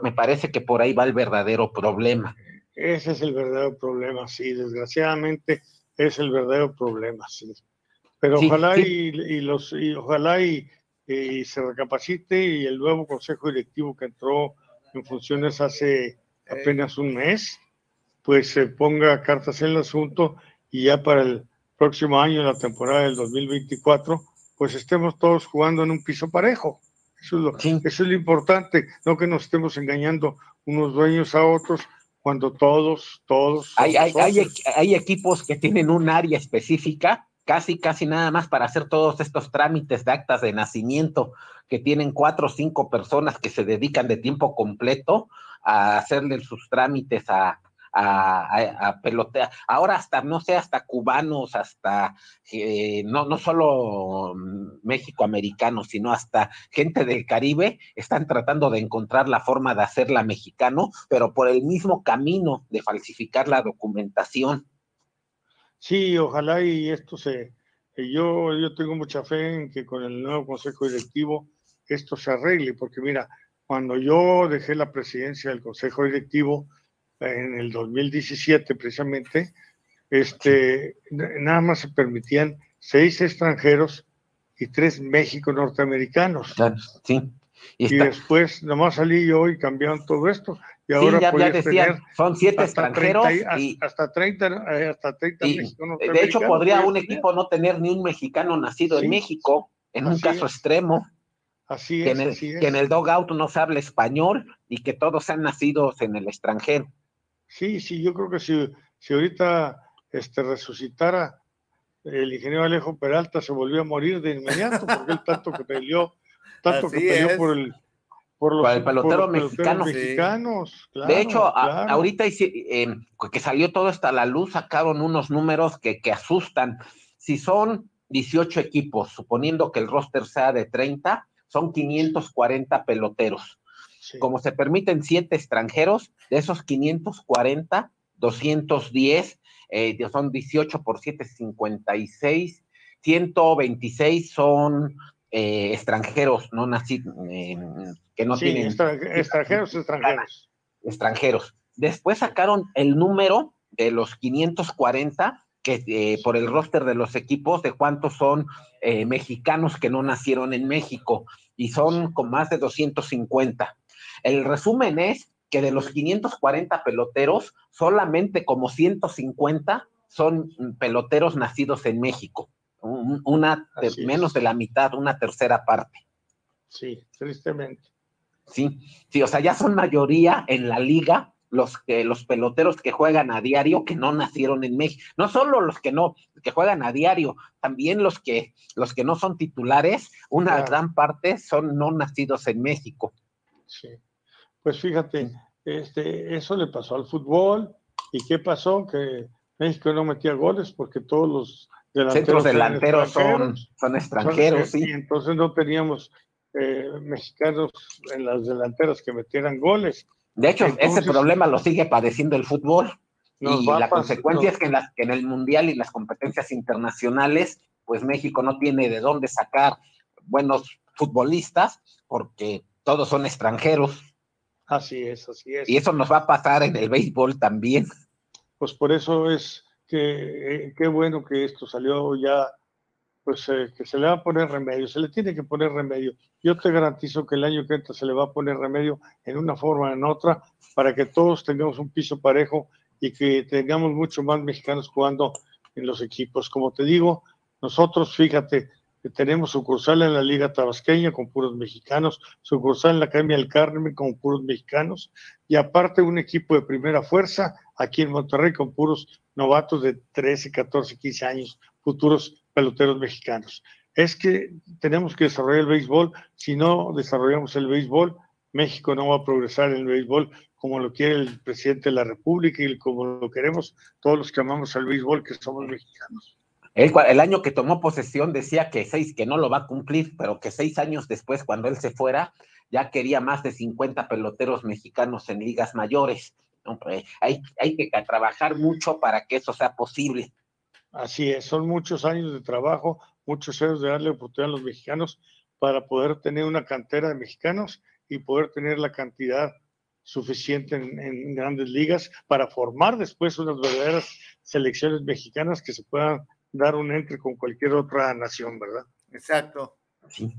me parece que por ahí va el verdadero problema. Ese es el verdadero problema, sí, desgraciadamente es el verdadero problema, sí. Pero ojalá Y, los y ojalá y, se recapacite y el nuevo consejo directivo que entró en funciones hace apenas un mes, pues se ponga cartas en el asunto y ya para el próximo año, la temporada del 2024, pues estemos todos jugando en un piso parejo. Eso es, lo, eso es lo importante, no que nos estemos engañando unos dueños a otros cuando todos, todos... Hay, hay, hay, hay, equipos que tienen un área específica casi, casi nada más para hacer todos estos trámites de actas de nacimiento que tienen cuatro o cinco personas que se dedican de tiempo completo a hacerle sus trámites a, a, pelotear. Ahora hasta, no sé, hasta cubanos, hasta, eh, no, no solo México-americanos, sino hasta gente del Caribe están tratando de encontrar la forma de hacerla mexicano, pero por el mismo camino de falsificar la documentación. Sí, ojalá y esto se, yo, yo tengo mucha fe en que con el nuevo consejo directivo esto se arregle, porque mira, cuando yo dejé la presidencia del consejo directivo, en el 2017 precisamente, este, nada más se permitían seis extranjeros y tres México norteamerinos. Sí. Y, después nomás salí yo y cambiaron todo esto. Y ahora ya, ya decían, son siete extranjeros. y, hasta 30, eh, hasta 30 De hecho, podría un equipo no tener ni un mexicano nacido en México, en un caso extremo. Así que en, el, que en el dogout no se habla español y que todos sean nacidos en el extranjero. Sí, sí, yo creo que si, si ahorita este, resucitara el ingeniero Alejo Peralta se volvió a morir de inmediato porque él tanto que peleó, tanto que peleó por el por los, el pelotero mexicano. mexicanos. de hecho, ahorita eh, que salió todo esto a la luz, sacaron unos números que, que asustan. Si son 18 equipos, suponiendo que el roster sea de 30, son 540 peloteros. Como se permiten siete extranjeros, de esos 540, 210, eh, son 18 por 7, 56, 126 son eh, extranjeros, no nacidos, eh, que no tienen. extranjeros, extranjeros. Extranjeros. Después sacaron el número de los 540 que por el roster de los equipos de cuántos son mexicanos que no nacieron en México y son con más de 250. El resumen es que de los 540 peloteros, solamente como 150 son peloteros nacidos en México. Una menos de la mitad, una tercera parte. Sí, tristemente. Sí, sí, o sea, ya son mayoría en la liga los que los peloteros que juegan a diario que no nacieron en México. No solo los que no que juegan a diario, también los que los que no son titulares, una gran parte son no nacidos en México. Sí. Pues fíjate, este, eso le pasó al fútbol. ¿Y qué pasó? Que México no metía goles porque todos los delanteros, delanteros son, son, extranjeros. Y entonces no teníamos eh, mexicanos en las delanteras que metieran goles. De hecho, ese problema lo sigue padeciendo el fútbol. Y la consecuencia es que en, que en el Mundial y las competencias internacionales, pues México no tiene de dónde sacar buenos futbolistas porque todos son extranjeros. Así es, así es. Y eso nos va a pasar en el béisbol también. Pues por eso es que eh, qué bueno que esto salió ya, pues eh, que se le va a poner remedio, se le tiene que poner remedio. Yo te garantizo que el año que entra se le va a poner remedio en una forma o en otra para que todos tengamos un piso parejo y que tengamos mucho más mexicanos jugando en los equipos. Como te digo, nosotros, fíjate, tenemos sucursal en la Liga Tabasqueña con puros mexicanos, sucursal en la Academia del Carmen con puros mexicanos, y aparte un equipo de primera fuerza aquí en Monterrey con puros novatos de 13, 14, 15 años, futuros peloteros mexicanos. Es que tenemos que desarrollar el béisbol, si no desarrollamos el béisbol, México no va a progresar en el béisbol como lo quiere el presidente de la República y como lo queremos todos los que amamos al béisbol, que somos mexicanos. El, año que tomó posesión decía que seis, que no lo va a cumplir, pero que seis años después, cuando él se fuera, ya quería más de 50 peloteros mexicanos en ligas mayores. Hay, hay que trabajar mucho para que eso sea posible. Así es, son muchos años de trabajo, muchos años de darle oportunidad a los mexicanos para poder tener una cantera de mexicanos y poder tener la cantidad suficiente en, en, grandes ligas para formar después unas verdaderas selecciones mexicanas que se puedan dar un entre con cualquier otra nación, ¿verdad? Exacto.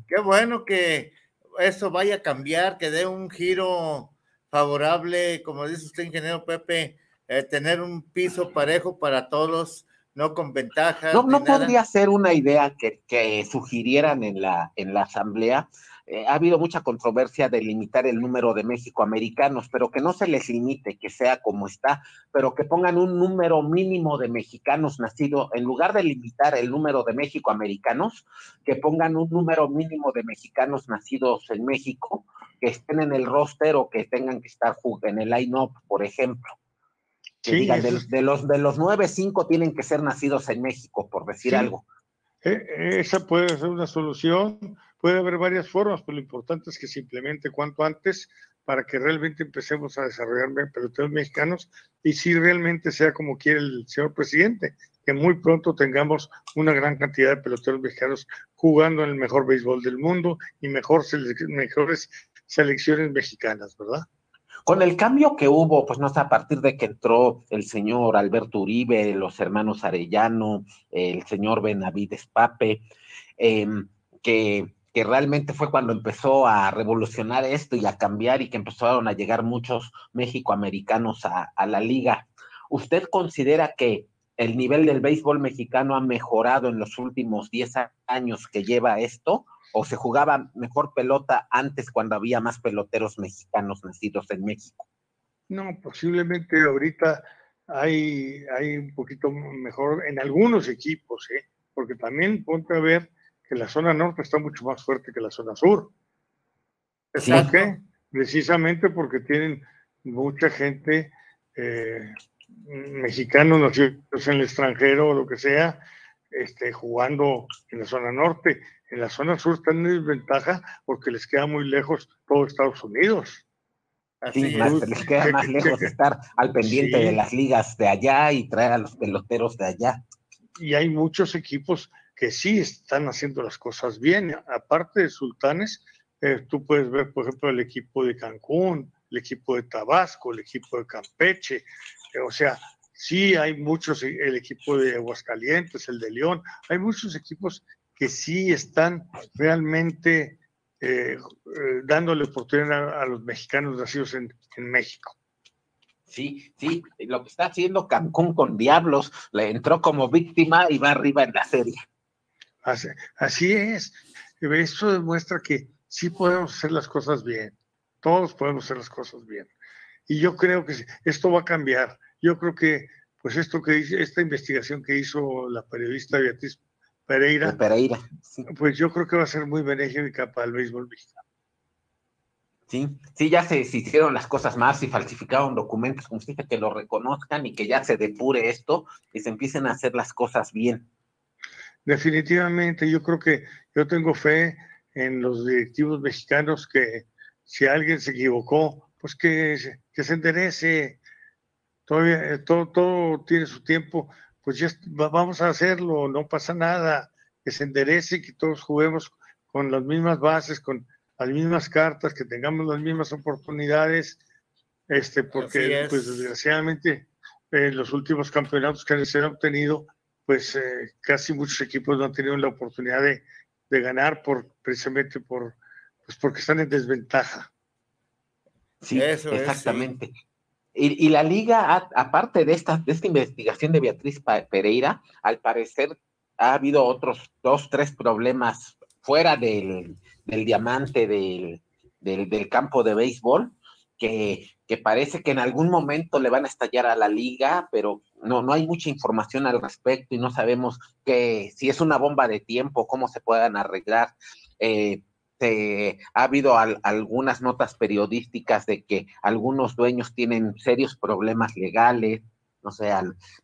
Qué bueno que eso vaya a cambiar, que dé un giro favorable, como dice usted, ingeniero Pepe, eh, tener un piso parejo para todos, no con ventajas. No, no podría ser una idea que, que, sugirieran en la, en la asamblea eh, ha habido mucha controversia de limitar el número de mexicoamericanos, pero que no se les limite, que sea como está, pero que pongan un número mínimo de mexicanos nacidos, en lugar de limitar el número de mexicoamericanos, que pongan un número mínimo de mexicanos nacidos en México, que estén en el roster o que tengan que estar en el line-up, por ejemplo. Sí, de, los, de los nueve, cinco tienen que ser nacidos en México, por decir algo. E, esa puede ser una solución, puede haber varias formas, pero lo importante es que se implemente cuanto antes para que realmente empecemos a desarrollar peloteros mexicanos y si realmente sea como quiere el señor presidente, que muy pronto tengamos una gran cantidad de peloteros mexicanos jugando en el mejor béisbol del mundo y mejor mejores selecciones mexicanas, ¿verdad? Con el cambio que hubo, pues no sé, a partir de que entró el señor Alberto Uribe, los hermanos Arellano, el señor Benavides Pape, em, que, que realmente fue cuando empezó a revolucionar esto y a cambiar y que empezaron a llegar muchos mexicoamericanos a, a la liga. ¿Usted considera que el nivel del béisbol mexicano ha mejorado en los últimos 10 años que lleva esto? o se jugaba mejor pelota antes cuando había más peloteros mexicanos nacidos en México? No, posiblemente ahorita hay, hay un poquito mejor en algunos equipos, ¿eh? porque también ponte a ver que la zona norte está mucho más fuerte que la zona sur. ¿Por qué? Precisamente porque tienen mucha gente eh, mexicana nacidos en el extranjero o lo que sea, este, jugando en la zona norte en la zona sur están en desventaja porque les queda muy lejos todo Estados Unidos. sí, les queda más lejos estar al pendiente de las ligas de allá y traer a los peloteros de allá. Y hay muchos equipos que sí están haciendo las cosas bien. Aparte de Sultanes, eh, tú puedes ver, por ejemplo, el equipo de Cancún, el equipo de Tabasco, el equipo de Campeche. Eh, o sea, sí hay muchos, el equipo de Aguascalientes, el de León, hay muchos equipos que sí están realmente eh, eh, dándole oportunidad a, los mexicanos nacidos en, México. Sí, sí, lo que está haciendo Cancún con Diablos, le entró como víctima y va arriba en la serie. Así, es. Eso demuestra que sí podemos hacer las cosas bien. Todos podemos hacer las cosas bien. Y yo creo que esto va a cambiar. Yo creo que, pues esto que dice, esta investigación que hizo la periodista Beatriz Pereira. Pereira. Pues yo creo que va a ser muy benéfica para el béisbol mexicano. Sí, sí, ya se, hicieron las cosas más y falsificaron documentos, como dice, que lo reconozcan y que ya se depure esto y se empiecen a hacer las cosas bien. Definitivamente, yo creo que yo tengo fe en los directivos mexicanos que si alguien se equivocó, pues que, que se enderece. Todavía eh, todo, todo tiene su tiempo pues ya vamos a hacerlo, no pasa nada, que se enderece, que todos juguemos con las mismas bases, con las mismas cartas, que tengamos las mismas oportunidades, este, porque pues desgraciadamente en los últimos campeonatos que se han obtenido, pues eh, casi muchos equipos no han tenido la oportunidad de, ganar por precisamente por pues porque están en desventaja. Sí, exactamente. Y, la liga, aparte de esta, de esta investigación de Beatriz Pereira, al parecer ha habido otros dos, tres problemas fuera del, diamante del, del, campo de béisbol, que, parece que en algún momento le van a estallar a la liga, pero no, no hay mucha información al respecto y no sabemos que, si es una bomba de tiempo, cómo se puedan arreglar. Eh, ha habido algunas notas periodísticas de que algunos dueños tienen serios problemas legales, no sé,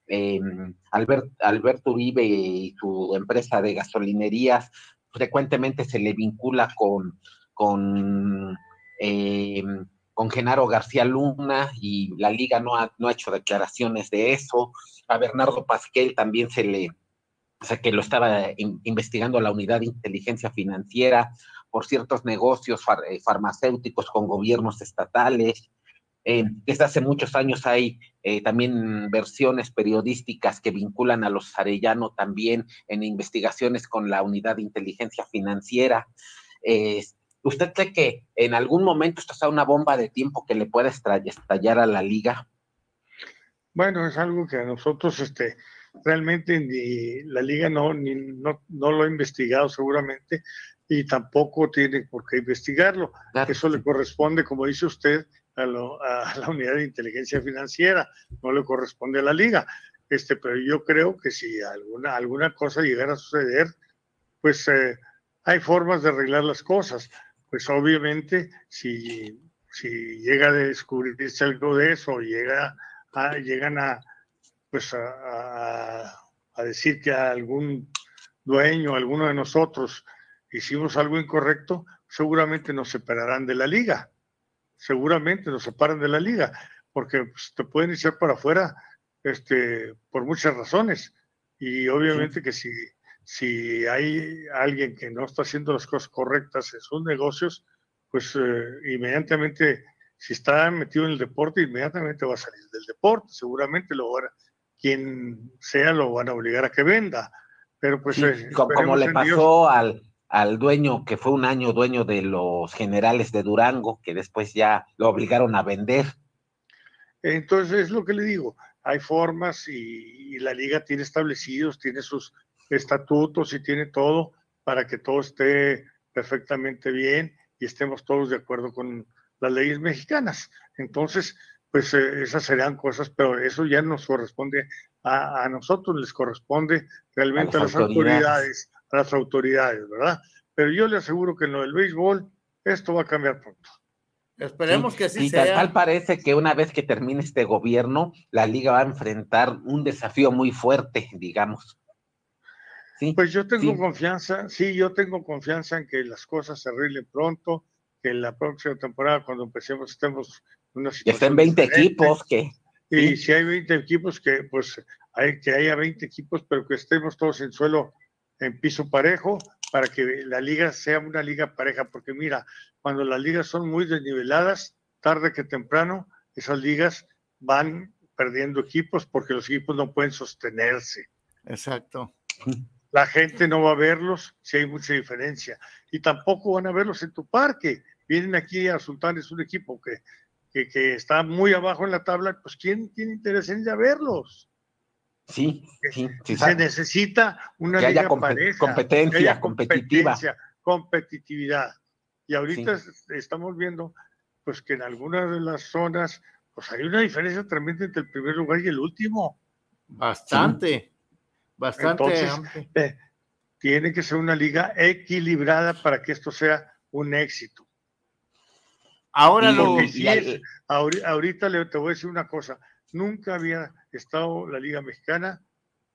em, Alberto Uribe y su empresa de gasolinerías frecuentemente se le vincula con, con, em, con Genaro García Luna y la liga no ha, no ha hecho declaraciones de eso. A Bernardo Pasquel también se le, o sea, que lo estaba investigando la unidad de inteligencia financiera por ciertos negocios eh, farmacéuticos con gobiernos estatales. Eh, desde hace muchos años hay eh, también versiones periodísticas que vinculan a los Arellano también en investigaciones con la unidad de inteligencia financiera. ¿Usted cree que en algún momento esto sea una bomba de tiempo que le pueda estallar a la liga? Bueno, es algo que a nosotros este, realmente la liga no, no, no lo ha investigado seguramente, y tampoco tiene por qué investigarlo. Eso le corresponde, como dice usted, a, la unidad de inteligencia financiera, no le corresponde a la liga. Este, pero yo creo que si alguna, alguna cosa llegara a suceder, pues eh, hay formas de arreglar las cosas. Pues obviamente, si, si llega a descubrirse algo de eso, llega a, llegan a, pues a, a decir que algún dueño, alguno de nosotros, hicimos algo incorrecto, seguramente nos separarán de la liga. Seguramente nos separan de la liga, porque pues, te pueden echar para afuera este, por muchas razones. Y obviamente que si, si hay alguien que no está haciendo las cosas correctas en sus negocios, pues eh, inmediatamente, si está metido en el deporte, inmediatamente va a salir del deporte. Seguramente lo van quien sea lo van a obligar a que venda. Pero pues... Eh, como, le pasó al, al dueño, que fue un año dueño de los generales de Durango, que después ya lo obligaron a vender. Entonces, es lo que le digo, hay formas y, la liga tiene establecidos, tiene sus estatutos y tiene todo para que todo esté perfectamente bien y estemos todos de acuerdo con las leyes mexicanas. Entonces, pues eh, esas serían cosas, pero eso ya nos corresponde a, a nosotros, les corresponde realmente a, las autoridades a las autoridades, ¿verdad? Pero yo le aseguro que en lo del béisbol, esto va a cambiar pronto. Esperemos que así y sea. Tal, parece que una vez que termine este gobierno, la liga va a enfrentar un desafío muy fuerte, digamos. ¿Sí? Pues yo tengo confianza, sí, yo tengo confianza en que las cosas se arreglen pronto, que en la próxima temporada, cuando empecemos, estemos en una situación. Que estén 20 equipos, que. Y si hay 20 equipos, que pues hay que haya 20 equipos, pero que estemos todos en suelo en piso parejo para que la liga sea una liga pareja, porque mira, cuando las ligas son muy desniveladas, tarde que temprano, esas ligas van perdiendo equipos porque los equipos no pueden sostenerse. Exacto. La gente no va a verlos si hay mucha diferencia. Y tampoco van a verlos en tu parque. Vienen aquí a Sultán, es un equipo que, que, que está muy abajo en la tabla, pues ¿quién tiene interés en ir a verlos? Sí, sí, Se necesita una liga pareja, competencia, competitiva. competitividad. Y ahorita estamos viendo pues que en algunas de las zonas pues hay una diferencia tremenda entre el primer lugar y el último. Bastante, bastante. Entonces, eh, tiene que ser una liga equilibrada para que esto sea un éxito. Ahora lo que ahorita le, te voy a decir una cosa, nunca había estado la Liga Mexicana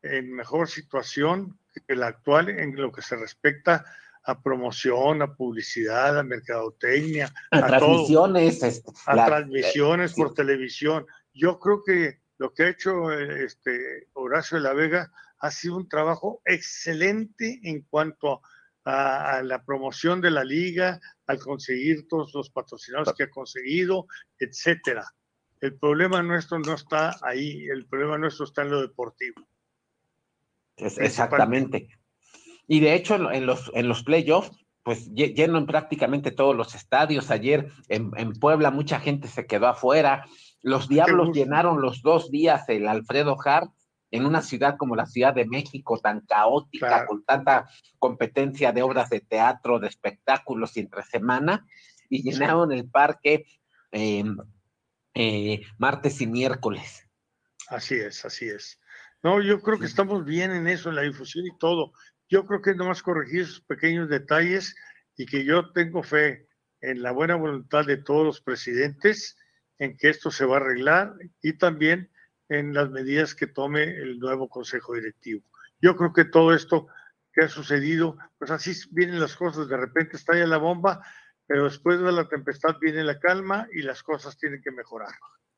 en mejor situación que la actual en lo que se respecta a promoción, a publicidad, a mercadotecnia, a, transmisiones, este, a transmisiones por televisión. Yo creo que lo que ha hecho este Horacio de la Vega ha sido un trabajo excelente en cuanto a, a, la promoción de la liga, al conseguir todos los patrocinadores que ha conseguido, etcétera. El problema nuestro no está ahí, el problema nuestro está en lo deportivo. exactamente. Y de hecho, en los, en los playoffs, pues lleno en prácticamente todos los estadios. Ayer en, Puebla mucha gente se quedó afuera. Los Diablos llenaron los dos días el Alfredo Hart en una ciudad como la Ciudad de México, tan caótica, con tanta competencia de obras de teatro, de espectáculos y entre semana, y llenaron el parque eh, eh, martes y miércoles. Así es, así es. No, yo creo que estamos bien en eso, en la difusión y todo. Yo creo que es nomás corregir esos pequeños detalles y que yo tengo fe en la buena voluntad de todos los presidentes en que esto se va a arreglar y también en las medidas que tome el nuevo Consejo Directivo. Yo creo que todo esto que ha sucedido, pues así vienen las cosas, de repente estalla la bomba pero después de la tempestad viene la calma y las cosas tienen que mejorar.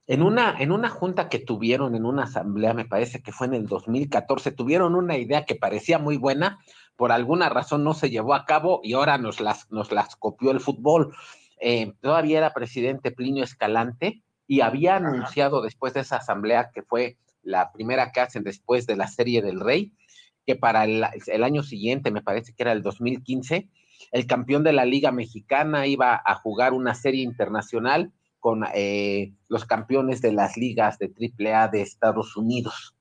En una, en una junta que tuvieron, en una asamblea, me parece que fue en el 2014, tuvieron una idea que parecía muy buena, por alguna razón no se llevó a cabo y ahora nos las, nos las copió el fútbol. Eh, todavía era presidente Plinio Escalante y había anunciado después de esa asamblea, que fue la primera que hacen después de la serie del Rey, que para el, el año siguiente, me parece que era el 2015, el campeón de la Liga Mexicana iba a jugar una serie internacional con eh, los campeones de las ligas de AAA de Estados Unidos.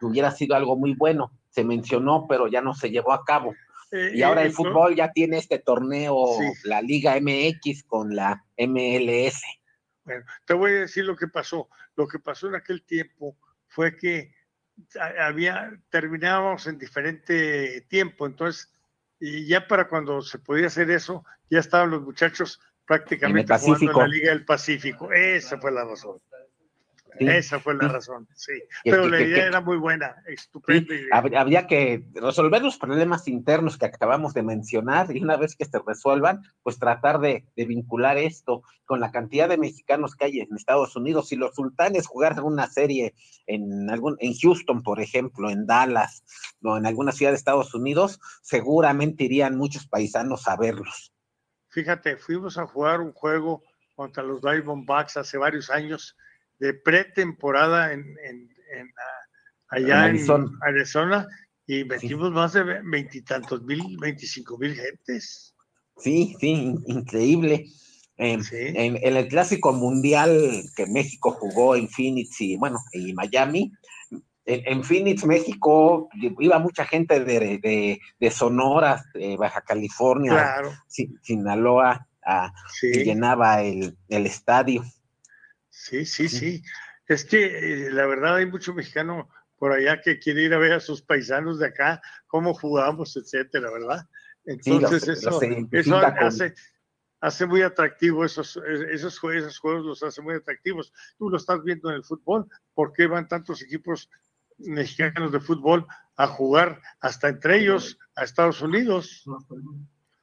Hubiera sido algo muy bueno, se mencionó, pero ya no se llevó a cabo. Eh, y ahora el fútbol ya tiene este torneo, la Liga MX con la MLS. Bueno, te voy a decir lo que pasó. Lo que pasó en aquel tiempo fue que había terminábamos en diferente tiempo, entonces y ya para cuando se podía hacer eso, ya estaban los muchachos prácticamente jugando en la Liga del Pacífico. Esa fue la razón. Esa fue la razón, sí. Pero la idea era muy buena, estupenda. habría que resolver los problemas internos que acabamos de mencionar y una vez que se resuelvan, pues tratar de, vincular esto con la cantidad de mexicanos que hay en Estados Unidos. Si los sultanes jugaran una serie en, algún, en Houston, por ejemplo, en Dallas o en alguna ciudad de Estados Unidos, seguramente irían muchos paisanos a verlos. Fíjate, fuimos a jugar un juego contra los Diamondbacks hace varios años de pretemporada en, allá en Arizona, y metimos más de veintitantos mil, veinticinco mil gentes. Sí, sí, increíble. En, el clásico mundial que México jugó en Phoenix y bueno, y Miami, en, Phoenix, México, iba mucha gente de, de, Sonora, de Baja California, Sinaloa, a, llenaba el, el estadio. Sí, sí, sí. Es que eh, la verdad hay mucho mexicano por allá que quiere ir a ver a sus paisanos de acá, cómo jugamos, etcétera, ¿verdad? Entonces eso, eso hace, hace, muy atractivo esos, e, esos, esos juegos, los hace muy atractivos. Tú lo estás viendo en el fútbol, ¿por qué van tantos equipos mexicanos de fútbol a jugar hasta entre ellos a Estados Unidos?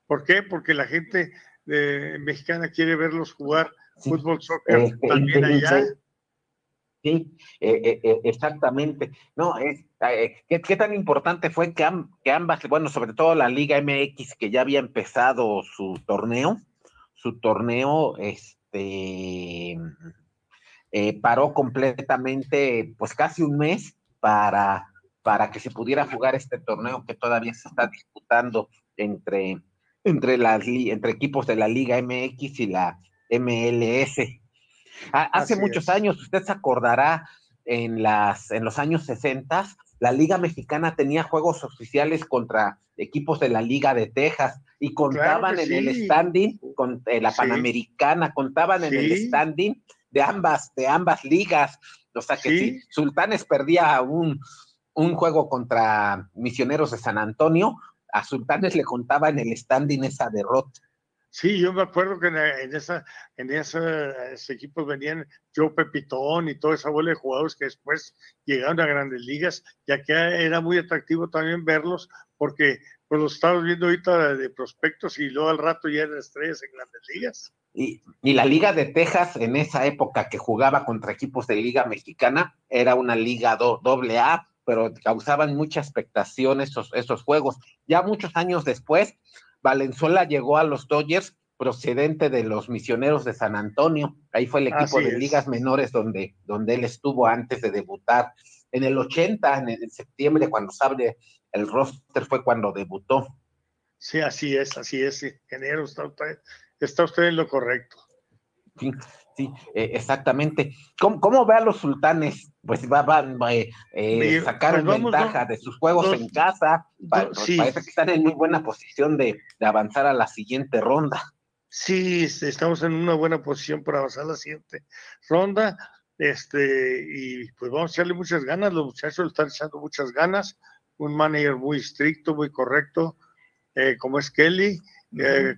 ¿Por qué? Porque la gente eh, mexicana quiere verlos jugar fútbol, soccer, este, también allá. Sí, eh, eh, exactamente. No, es, ¿qué, tan importante fue que, que, ambas, bueno, sobre todo la Liga MX, que ya había empezado su torneo, su torneo, este, paró completamente, pues casi un mes para, para que se pudiera jugar este torneo que todavía se está disputando entre, entre, las, entre equipos de la Liga MX y la MLS. Hace muchos años, usted se acordará, en, las, en los años 60, la Liga Mexicana tenía juegos oficiales contra equipos de la Liga de Texas y contaban en el standing con eh, la Panamericana, contaban en el standing de ambas, de ambas ligas. O sea que si Sultanes perdía un, un juego contra Misioneros de San Antonio, a Sultanes le contaba en el standing esa derrota. Sí, yo me acuerdo que en, esa, en esos equipos venían Joe Pepitón y toda esa bola de jugadores que después llegaron a grandes ligas, ya que era muy atractivo también verlos, porque pues los estamos viendo ahorita de prospectos y luego al rato ya eran estrellas en grandes ligas. Y, y, la Liga de Texas en esa época que jugaba contra equipos de Liga Mexicana era una liga doble A, pero causaban mucha expectación esos, esos juegos. Ya muchos años después, Valenzuela llegó a los Dodgers procedente de los misioneros de San Antonio. Ahí fue el equipo de ligas menores donde, donde él estuvo antes de debutar. En el 80, en, septiembre, cuando se abre el roster, fue cuando debutó. Sí, así es, así es, ingeniero, está usted, está usted en lo correcto. Sí, sí, eh, exactamente. ¿Cómo, ¿Cómo, ve a los sultanes? Pues va, a eh, eh, sacar pues ventaja de sus juegos en casa. Pues parece que están en muy buena posición de, avanzar a la siguiente ronda. Sí, estamos en una buena posición para avanzar a la siguiente ronda. Este, y pues vamos a echarle muchas ganas. Los muchachos están echando muchas ganas. Un manager muy estricto, muy correcto, como es Kelly eh,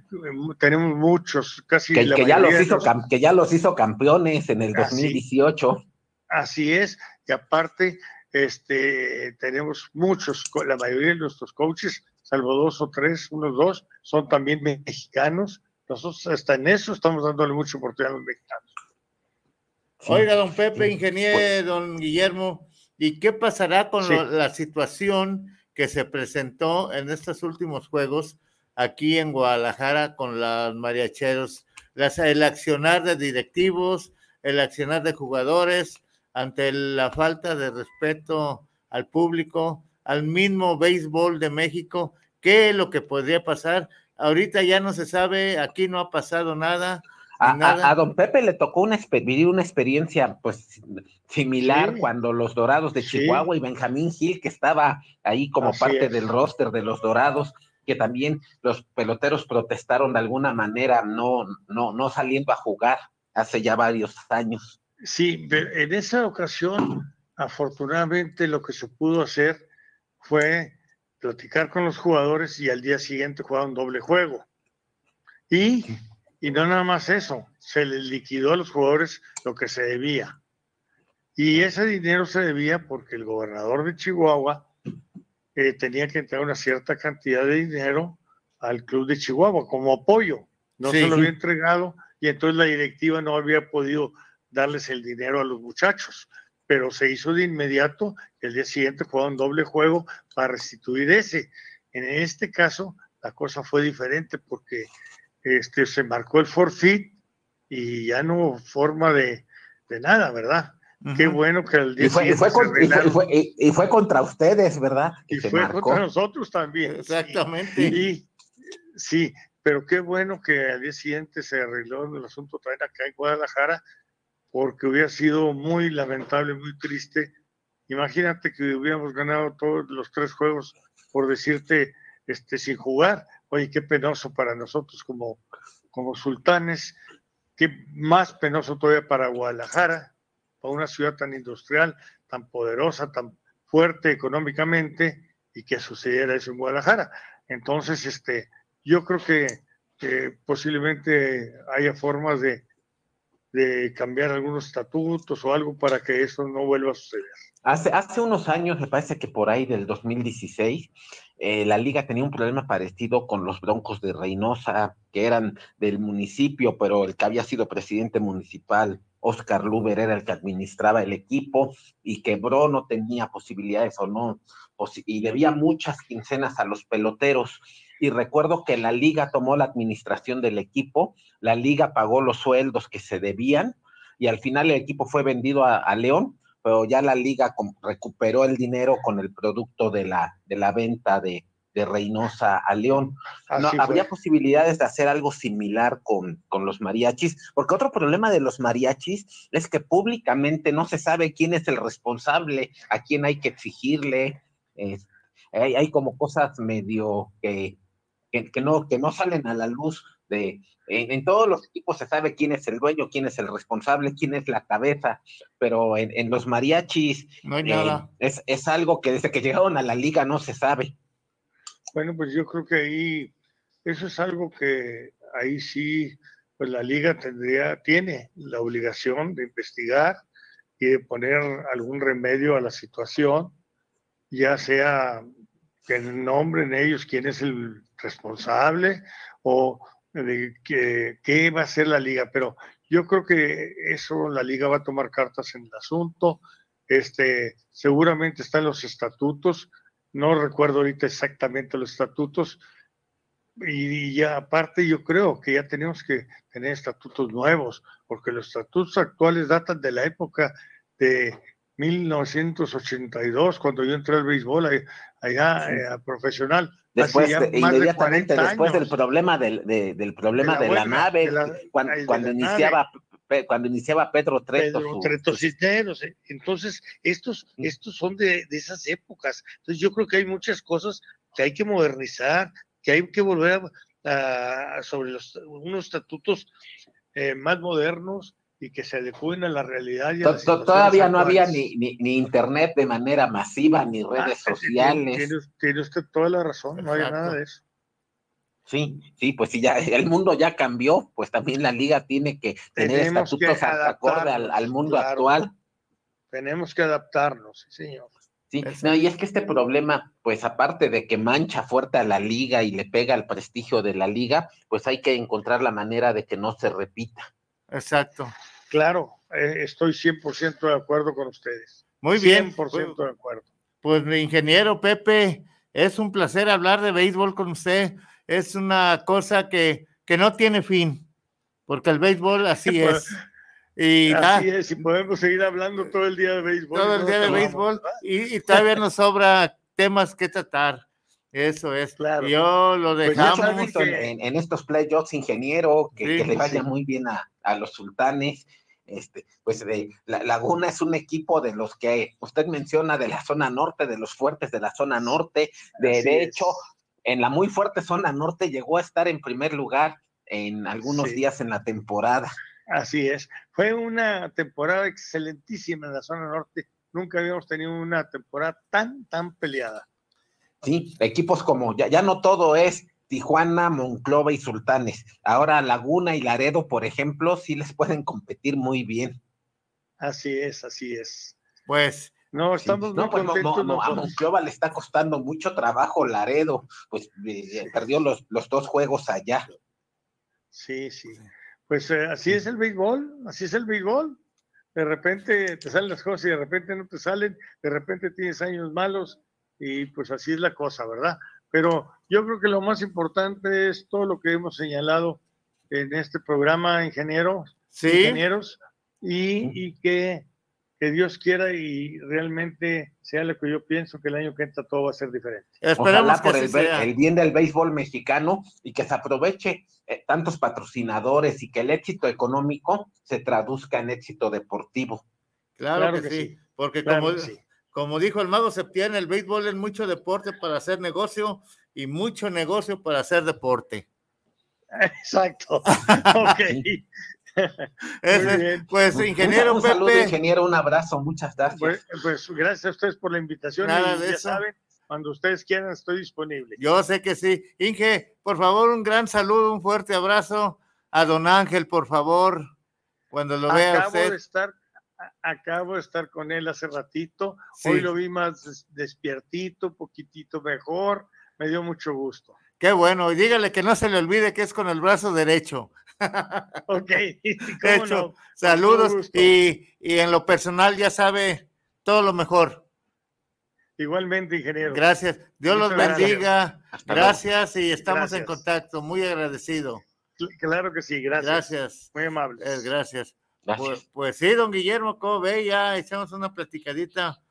tenemos muchos, casi que, ya los hizo, que ya los hizo campeones en el 2018. Así es, y aparte, este, tenemos muchos, la mayoría de nuestros coaches, salvo dos o tres, unos dos, son también mexicanos. Nosotros hasta en eso estamos dándole mucha oportunidad a los mexicanos. Oiga, don Pepe, ingeniero, don Guillermo, ¿y qué pasará con la situación que se presentó en estos últimos juegos? Aquí en Guadalajara con los mariacheros, el accionar de directivos, el accionar de jugadores ante la falta de respeto al público, al mismo béisbol de México, ¿qué es lo que podría pasar? Ahorita ya no se sabe, aquí no ha pasado nada. A, don Pepe le tocó una, vivir una experiencia pues similar cuando los Dorados de Chihuahua y Benjamín Gil, que estaba ahí como parte del roster de los Dorados, que también los peloteros protestaron de alguna manera, no, no, no saliendo a jugar hace ya varios años. Sí, en esa ocasión, afortunadamente, lo que se pudo hacer fue platicar con los jugadores y al día siguiente jugar un doble juego. Y, y no nada más eso, se les liquidó a los jugadores lo que se debía. Y ese dinero se debía porque el gobernador de Chihuahua eh, tenía que entregar una cierta cantidad de dinero al club de Chihuahua como apoyo. No se lo había entregado y entonces la directiva no había podido darles el dinero a los muchachos, pero se hizo de inmediato. El día siguiente jugaron doble juego para restituir ese. En este caso, la cosa fue diferente porque este, se marcó el forfeit y ya no hubo forma de, de nada, ¿verdad? Qué bueno que el día y fue, y fue, y fue, contra ustedes, ¿verdad? Y, fue contra nosotros también. Exactamente. Y, sí, pero qué bueno que al día siguiente se arregló el asunto también acá en Guadalajara, porque hubiera sido muy lamentable, muy triste. Imagínate que hubiéramos ganado todos los tres juegos, por decirte, este, sin jugar. Oye, qué penoso para nosotros como, como sultanes, qué más penoso todavía para Guadalajara para una ciudad tan industrial, tan poderosa, tan fuerte económicamente y que sucediera eso en Guadalajara. Entonces, este, yo creo que, posiblemente haya formas de, de, cambiar algunos estatutos o algo para que eso no vuelva a suceder. Hace, hace unos años, me parece que por ahí del 2016, eh, la liga tenía un problema parecido con los Broncos de Reynosa, que eran del municipio, pero el que había sido presidente municipal Oscar Luber era el que administraba el equipo y quebró, no tenía posibilidades o no, y debía muchas quincenas a los peloteros. Y recuerdo que la liga tomó la administración del equipo, la liga pagó los sueldos que se debían y al final el equipo fue vendido a, León, pero ya la liga recuperó el dinero con el producto de la, de la venta de, de Reynosa a León. no, ¿Habría posibilidades de hacer algo similar con, con, los mariachis? Porque otro problema de los mariachis es que públicamente no se sabe quién es el responsable, a quién hay que exigirle. hay, como cosas medio que, que, no, que no salen a la luz. De, en, todos los equipos se sabe quién es el dueño, quién es el responsable, quién es la cabeza, pero en, los mariachis no hay nada. Eh, es, es algo que desde que llegaron a la liga no se sabe. Bueno, pues yo creo que ahí eso es algo que ahí sí, pues la liga tendría, tiene la obligación de investigar y de poner algún remedio a la situación, ya sea que nombren ellos quién es el responsable o de qué va a hacer la liga. Pero yo creo que eso la liga va a tomar cartas en el asunto. Este, seguramente están los estatutos no recuerdo ahorita exactamente los estatutos, y, ya aparte yo creo que ya tenemos que tener estatutos nuevos, porque los estatutos actuales datan de la época de 1982, cuando yo entré al béisbol allá, eh, profesional. Después, inmediatamente después del problema del, del problema de la, nave, cuando, iniciaba cuando iniciaba Pedro Treto. Pedro Treto Cisneros. Eh. Entonces, estos, estos son de, esas épocas. Entonces, yo creo que hay muchas cosas que hay que modernizar, que hay que volver a, sobre los, unos estatutos eh, más modernos y que se adecúen a la realidad. todavía no había ni, ni, internet de manera masiva, ni ah, redes sociales. Tiene, usted toda la razón, no había nada de eso. Sí, sí, pues si ya el mundo ya cambió, pues también la liga tiene que tener estatutos acorde al, mundo actual. Tenemos que adaptarnos, sí, señor. Sí, no, y es que este problema, pues aparte de que mancha fuerte a la liga y le pega al prestigio de la liga, pues hay que encontrar la manera de que no se repita. Exacto. Claro, eh, estoy 100% de acuerdo con ustedes. Muy bien. 100% de acuerdo. Pues, ingeniero Pepe, es un placer hablar de béisbol con usted es una cosa que, que no tiene fin, porque el béisbol así pues, es. Y así es, y podemos seguir hablando todo el día de béisbol. Todo el día de béisbol, y, todavía nos sobra temas que tratar. Eso es. Claro. Yo lo pues dejamos. en, estos playoffs, ingeniero, que, le vaya muy bien a, a, los sultanes. Este, pues de la Laguna es un equipo de los que usted menciona de la zona norte, de los fuertes de la zona norte. De, de hecho, en la muy fuerte zona norte llegó a estar en primer lugar en algunos días en la temporada. Así es. Fue una temporada excelentísima en la zona norte. Nunca habíamos tenido una temporada tan, tan peleada. Sí, equipos como, ya, ya no todo es Tijuana, Monclova y Sultanes. Ahora Laguna y Laredo, por ejemplo, sí les pueden competir muy bien. Así es, así es. Pues no, estamos no, pues, no, a Monclova le está costando mucho trabajo Laredo, pues eh, perdió los, los dos juegos allá. Sí, sí. Pues eh, así es el béisbol, así es el béisbol. De repente te salen las cosas y de repente no te salen, de repente tienes años malos y pues así es la cosa, ¿verdad? Pero yo creo que lo más importante es todo lo que hemos señalado en este programa, ingenieros, ¿Sí? ingenieros, y, y que que Dios quiera y realmente sea lo que yo pienso que el año que entra todo va a ser diferente. Esperamos por el, el, bien del béisbol mexicano y que se aproveche eh, tantos patrocinadores y que el éxito económico se traduzca en éxito deportivo. Claro, claro que, que, sí, porque claro como, sí. Como dijo el mago Septién, el béisbol es mucho deporte para hacer negocio y mucho negocio para hacer deporte. Exacto. ok. Ese, pues, ingeniero un, un, Pepe. Saludo, ingeniero, un abrazo, muchas gracias. Pues, pues, gracias a ustedes por la invitación. Nada y de ya eso. saben, cuando ustedes quieran, estoy disponible. Yo sé que sí. Inge, por favor, un gran saludo, un fuerte abrazo a don Ángel, por favor, cuando lo vea acabo usted. De estar, acabo de estar con él hace ratito. Sí. Hoy lo vi más despiertito, poquitito mejor. Me dio mucho gusto. Qué bueno, y dígale que no se le olvide que es con el brazo derecho. ok. De hecho, no? saludos y, y, en lo personal ya sabe todo lo mejor. Igualmente, ingeniero. Gracias. Dios Muchas los bendiga. Gracias, gracias y estamos gracias. en contacto. Muy agradecido. Claro que sí, gracias. Gracias. Muy amable. Eh, gracias. Pues, pues, sí, don Guillermo, ¿cómo ve? Ya echamos una platicadita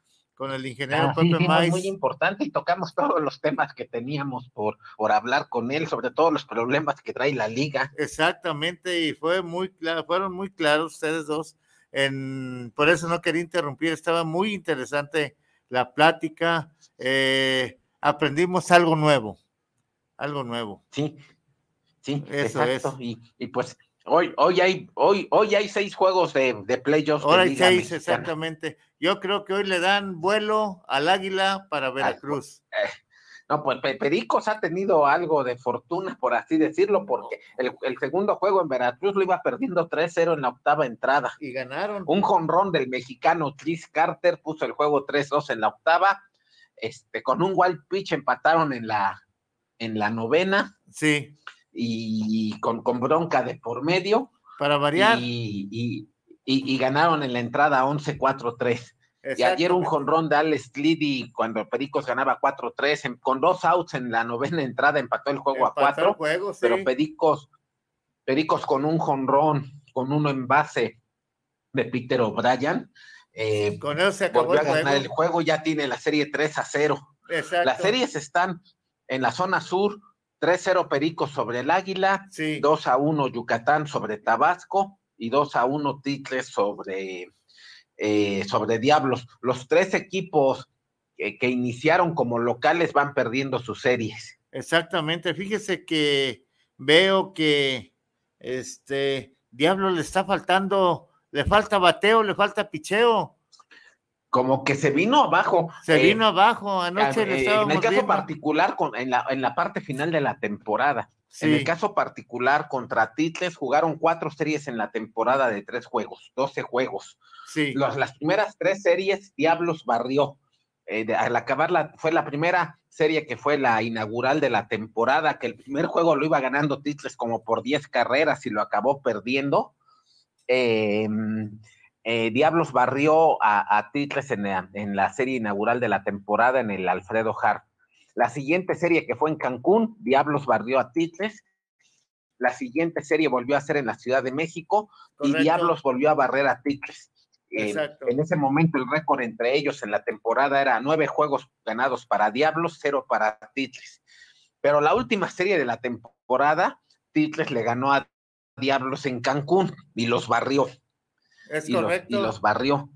con el ingeniero ah, Pepe sí. Muy importante y tocamos todos los temas que teníamos por, por hablar con él, sobre todos los problemas que trae la liga. Exactamente, y fue muy claro, fueron muy claros ustedes dos. En, por eso no quería interrumpir, estaba muy interesante la plática. Eh, aprendimos algo nuevo, algo nuevo. Sí, sí, eso exacto. Es. Y, y pues Hoy, hoy hay, hoy, hoy hay seis juegos de, de playoffs. Ahora hay seis, mexicana. exactamente. Yo creo que hoy le dan vuelo al Águila para Veracruz. Ay, eh, no, pues Pericos ha tenido algo de fortuna, por así decirlo, porque el, el segundo juego en Veracruz lo iba perdiendo 3-0 en la octava entrada. Y ganaron. Un jonrón del mexicano Chris Carter puso el juego 3-2 en la octava. Este, con un wild pitch empataron en la, en la novena. Sí y con, con, bronca de por medio. Para variar. Y, y, y, y ganaron en la entrada 11-4-3. Y ayer un jonrón de Alex Liddy cuando Pericos ganaba 4-3, con dos outs en la novena entrada empató el juego empató a 4, juego, sí. pero Pericos, Pericos con un jonrón, con uno en base de Peter O'Brien, eh, con eso se acabó volvió el a ganar juego. el juego, ya tiene la serie 3 a 0. Exacto. Las series están en la zona sur, 3-0 Pericos sobre el Águila, sí. 2 a 1 Yucatán sobre Tabasco y 2 a 1 Titles sobre, eh, sobre Diablos. Los tres equipos que, que, iniciaron como locales van perdiendo sus series. Exactamente, fíjese que veo que este Diablos le está faltando, le falta bateo, le falta picheo. Como que se vino abajo. Se eh, vino abajo, anoche eh, le En el caso viendo. particular, con, en, la, en la parte final de la temporada. Sí. En el caso particular, contra Titles jugaron cuatro series en la temporada de tres juegos, 12 juegos. Sí. Los, las primeras tres series, Diablos barrió. Eh, de, al acabar la, fue la primera serie que fue la inaugural de la temporada, que el primer juego lo iba ganando Titles como por 10 carreras y lo acabó perdiendo. Eh, eh, Diablos barrió a, a Titles en la, en la, serie inaugural de la temporada en el Alfredo Hart. La siguiente serie que fue en Cancún, Diablos barrió a Titles. La siguiente serie volvió a ser en la Ciudad de México Correcto. y Diablos volvió a barrer a Titles. Eh, en ese momento el récord entre ellos en la temporada era nueve juegos ganados para Diablos, cero para Titles. Pero la última serie de la temporada, Titles le ganó a Diablos en Cancún y los barrió. Es y correcto. Los, y los barrió.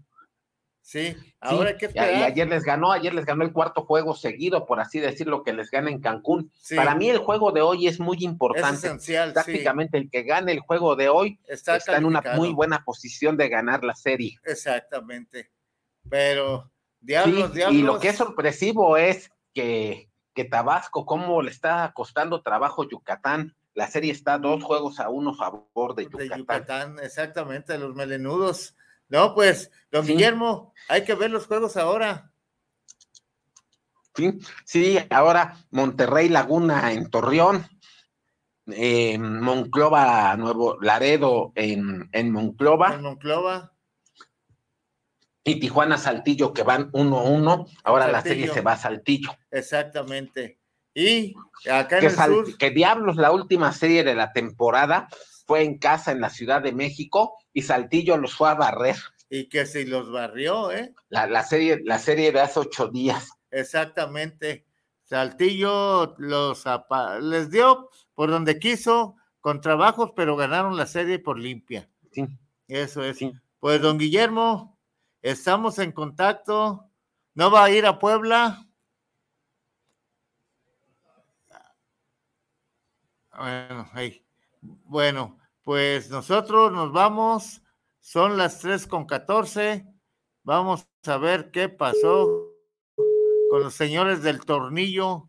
Sí, ahora hay que Y ayer les ganó, ayer les ganó el cuarto juego seguido, por así decirlo, que les gana en Cancún. Para mí el juego de hoy es muy importante. Es esencial, Prácticamente el que gane el juego de hoy está, en una muy buena posición de ganar la serie. Exactamente. Pero, diablos, diablos. Y lo que es sorpresivo es que, que Tabasco, cómo le está costando trabajo Yucatán. La serie está dos juegos a uno a favor de Yucatán. De Yucatán, exactamente, los melenudos no, pues, don Guillermo, hay que ver los juegos ahora. Sí, sí, ahora Monterrey Laguna en Torreón, eh, Monclova Nuevo Laredo en, en Monclova. En Monclova. Y Tijuana Saltillo que van 1-1, ahora la serie se va a Saltillo. Exactamente. Y acá en el sur. Que Diablos, la última serie de la temporada, fue en casa en la Ciudad de México y Saltillo los fue a barrer. Y que si los barrió, ¿eh? La, serie, la serie de hace ocho días. Exactamente. Saltillo los les dio por donde quiso, con trabajos, pero ganaron la serie por limpia. Sí. Eso es. Pues, don Guillermo, estamos en contacto. ¿No va a ir a Puebla? Bueno. Bueno, pues nosotros nos vamos, son las tres con catorce, vamos a ver qué pasó con los señores del tornillo,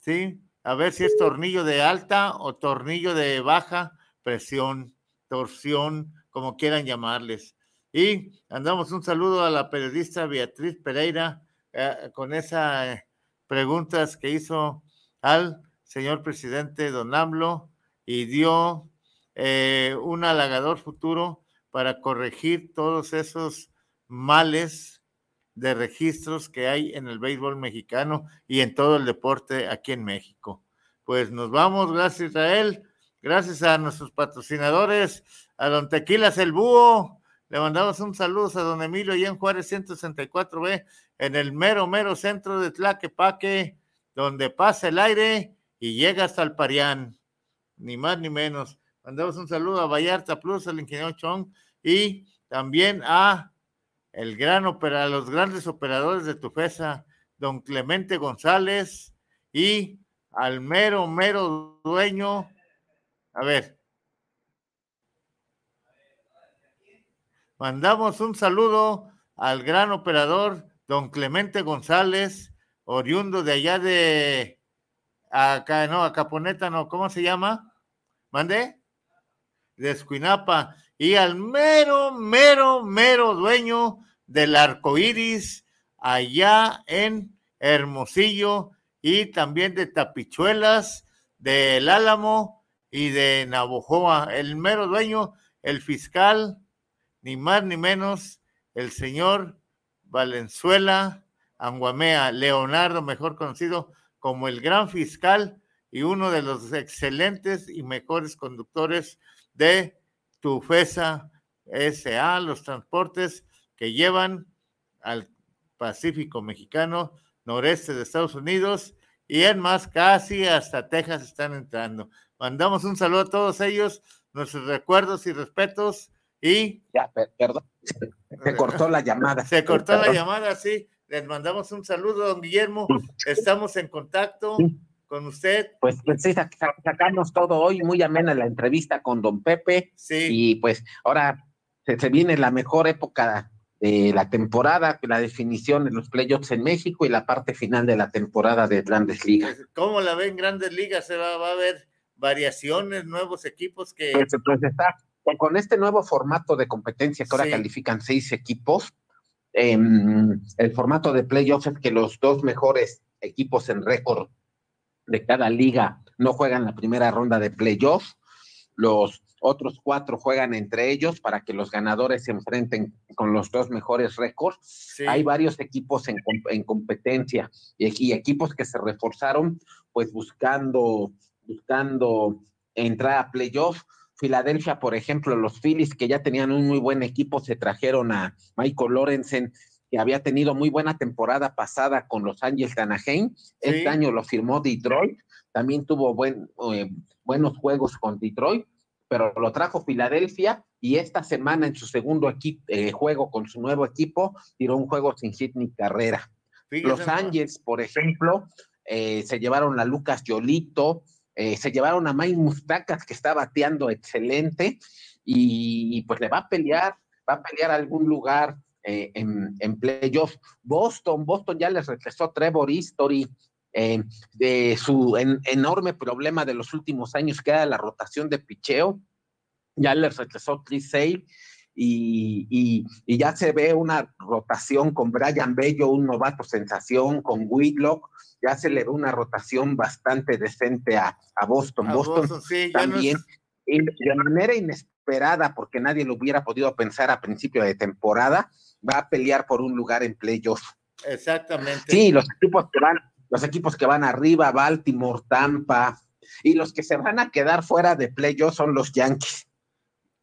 ¿sí? A ver si es tornillo de alta o tornillo de baja presión, torsión, como quieran llamarles. Y andamos un saludo a la periodista Beatriz Pereira eh, con esas eh, preguntas que hizo al señor presidente Don AMLO y dio eh, un halagador futuro para corregir todos esos males de registros que hay en el béisbol mexicano y en todo el deporte aquí en México. Pues nos vamos, gracias Israel, gracias a nuestros patrocinadores, a don Tequilas el Búho, le mandamos un saludo a don Emilio y en Juárez 164B, en el mero, mero centro de Tlaquepaque, donde pasa el aire y llega hasta el Parián ni más ni menos. Mandamos un saludo a Vallarta Plus, al ingeniero Chong y también a el gran opera, los grandes operadores de Tufesa, don Clemente González y al mero, mero dueño. A ver. Mandamos un saludo al gran operador, don Clemente González, oriundo de allá de acá, no, a Caponeta, no, ¿cómo se llama? ¿Mande? De. Y al mero, mero, mero dueño del arco iris allá en Hermosillo y también de Tapichuelas, del Álamo y de Navojoa. El mero dueño, el fiscal, ni más ni menos, el señor Valenzuela Anguamea, Leonardo, mejor conocido como el gran fiscal y uno de los excelentes y mejores conductores de Tufesa SA, los transportes que llevan al Pacífico mexicano, noreste de Estados Unidos y en más, casi hasta Texas están entrando. Mandamos un saludo a todos ellos, nuestros recuerdos y respetos y... Ya, perdón, se cortó la llamada. Se cortó la llamada, sí. Les mandamos un saludo, don Guillermo. Estamos en contacto con usted. Pues, pues sí, sacamos todo hoy, muy amena la entrevista con don Pepe. Sí. Y pues ahora se, viene la mejor época de la temporada, la definición de los playoffs en México y la parte final de la temporada de Grandes Ligas. Pues, ¿Cómo la ven Grandes Ligas? ¿Se va, a haber variaciones, nuevos equipos que... Pues, pues está, con este nuevo formato de competencia que ahora califican seis equipos, Em, el formato de playoff es que los dos mejores equipos en récord de cada liga no juegan la primera ronda de playoff. Los otros cuatro juegan entre ellos para que los ganadores se enfrenten con los dos mejores récords. Hay varios equipos en, competencia y, equipos que se reforzaron pues buscando, buscando entrar a playoff Filadelfia, por ejemplo, los Phillies, que ya tenían un muy buen equipo, se trajeron a Michael Lorenzen, que había tenido muy buena temporada pasada con los Angels de Anaheim. Este año lo firmó Detroit, también tuvo buen, eh, buenos juegos con Detroit. pero lo trajo Filadelfia y esta semana en su segundo eh, juego con su nuevo equipo tiró un juego sin hit ni carrera. Los Ángeles, por ejemplo, eh, se llevaron a Lucas Yolito, eh, se llevaron a Mike Mustacas, que está bateando excelente, y, pues le va a pelear, va a pelear algún lugar en, en playoffs. Boston, Boston ya les regresó Trevor History, de su enorme problema de los últimos años, que era la rotación de picheo. Ya les regresó Chris Sale y, y, ya se ve una rotación con Brian Bello, un novato sensación, con Whitlock, ya se le ve una rotación bastante decente a, Boston. Boston, también, de manera inesperada, porque nadie lo hubiera podido pensar a principio de temporada, va a pelear por un lugar en playoff. Exactamente. Sí, los equipos que van, los equipos que van arriba, Baltimore, Tampa, y los que se van a quedar fuera de playoff son los Yankees.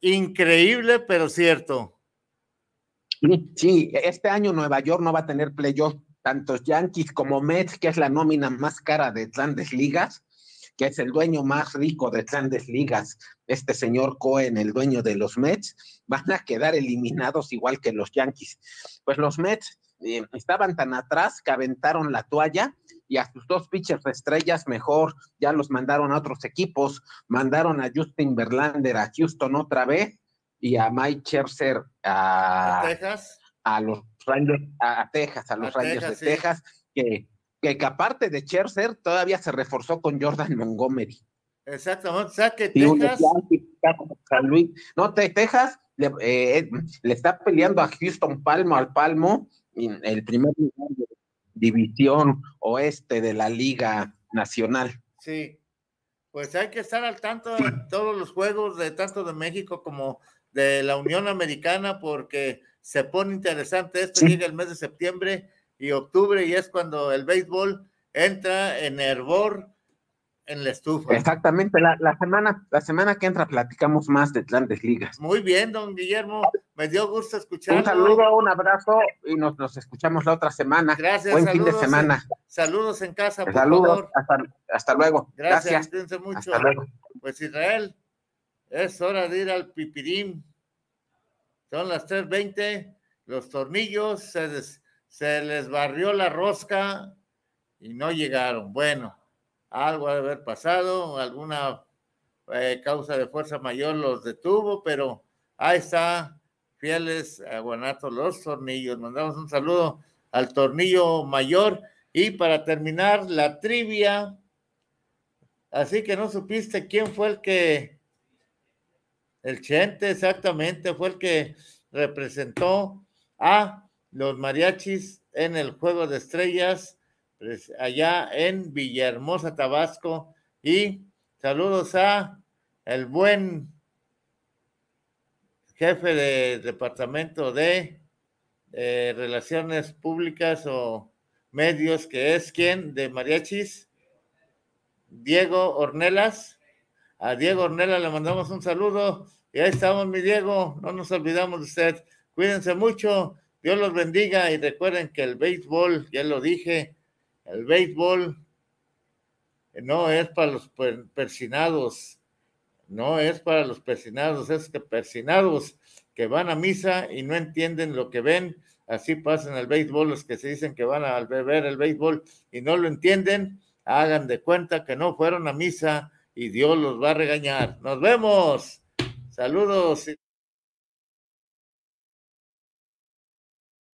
Increíble, pero cierto. Sí, este año Nueva York no va a tener playoff, tanto Yankees como Mets, que es la nómina más cara de grandes ligas, que es el dueño más rico de grandes ligas, este señor Cohen, el dueño de los Mets, van a quedar eliminados igual que los Yankees. Pues los Mets eh, estaban tan atrás que aventaron la toalla y a sus dos pitchers estrellas mejor ya los mandaron a otros equipos, mandaron a Justin Verlander a Houston otra vez y a Mike Scherzer a, Texas, a los Rangers, a, Texas, a los Rangers de Texas, que, que, aparte de Scherzer todavía se reforzó con Jordan Montgomery. Exactamente, o sea que Texas... No, Texas le, eh, le, está peleando a Houston palmo al palmo el primer lugar de división oeste de la Liga Nacional. Sí, pues hay que estar al tanto de todos los juegos de tanto de México como de la Unión Americana porque se pone interesante esto, llega el mes de septiembre y octubre y es cuando el béisbol entra en hervor en la estufa. Exactamente, la, semana, la semana que entra platicamos más de grandes ligas. Muy bien, don Guillermo, me dio gusto escucharlo. Un saludo, un abrazo y nos, nos escuchamos la otra semana. Gracias. Buen fin de semana. saludos en casa, por saludos, Hasta, hasta, luego. Gracias, Gracias. mucho. Hasta luego. Pues Israel, es hora de ir al pipirín. Son las 3.20, los tornillos, se, se les barrió la rosca y no llegaron. Bueno algo ha de haber pasado, alguna eh, causa de fuerza mayor los detuvo, pero ahí está, fieles a Guanato los tornillos. Mandamos un saludo al tornillo mayor. Y para terminar la trivia, así que no supiste quién fue el que, el Chente exactamente, fue el que representó a los mariachis en el Juego de Estrellas allá en Villahermosa, Tabasco. Y saludos a el buen jefe de departamento de relaciones públicas o medios, que es quien de mariachis, Diego Ornelas. A Diego Ornelas le mandamos un saludo. Y ahí estamos, mi Diego. No nos olvidamos de usted. Cuídense mucho. Dios los bendiga y recuerden que el béisbol, ya lo dije, el béisbol no es para los persinados, no es para los persinados, es que persinados que van a misa y no entienden lo que ven, así pasa en el béisbol, los que se dicen que van a ver el béisbol y no lo entienden, hagan de cuenta que no fueron a misa y Dios los va a regañar. Nos vemos. Saludos.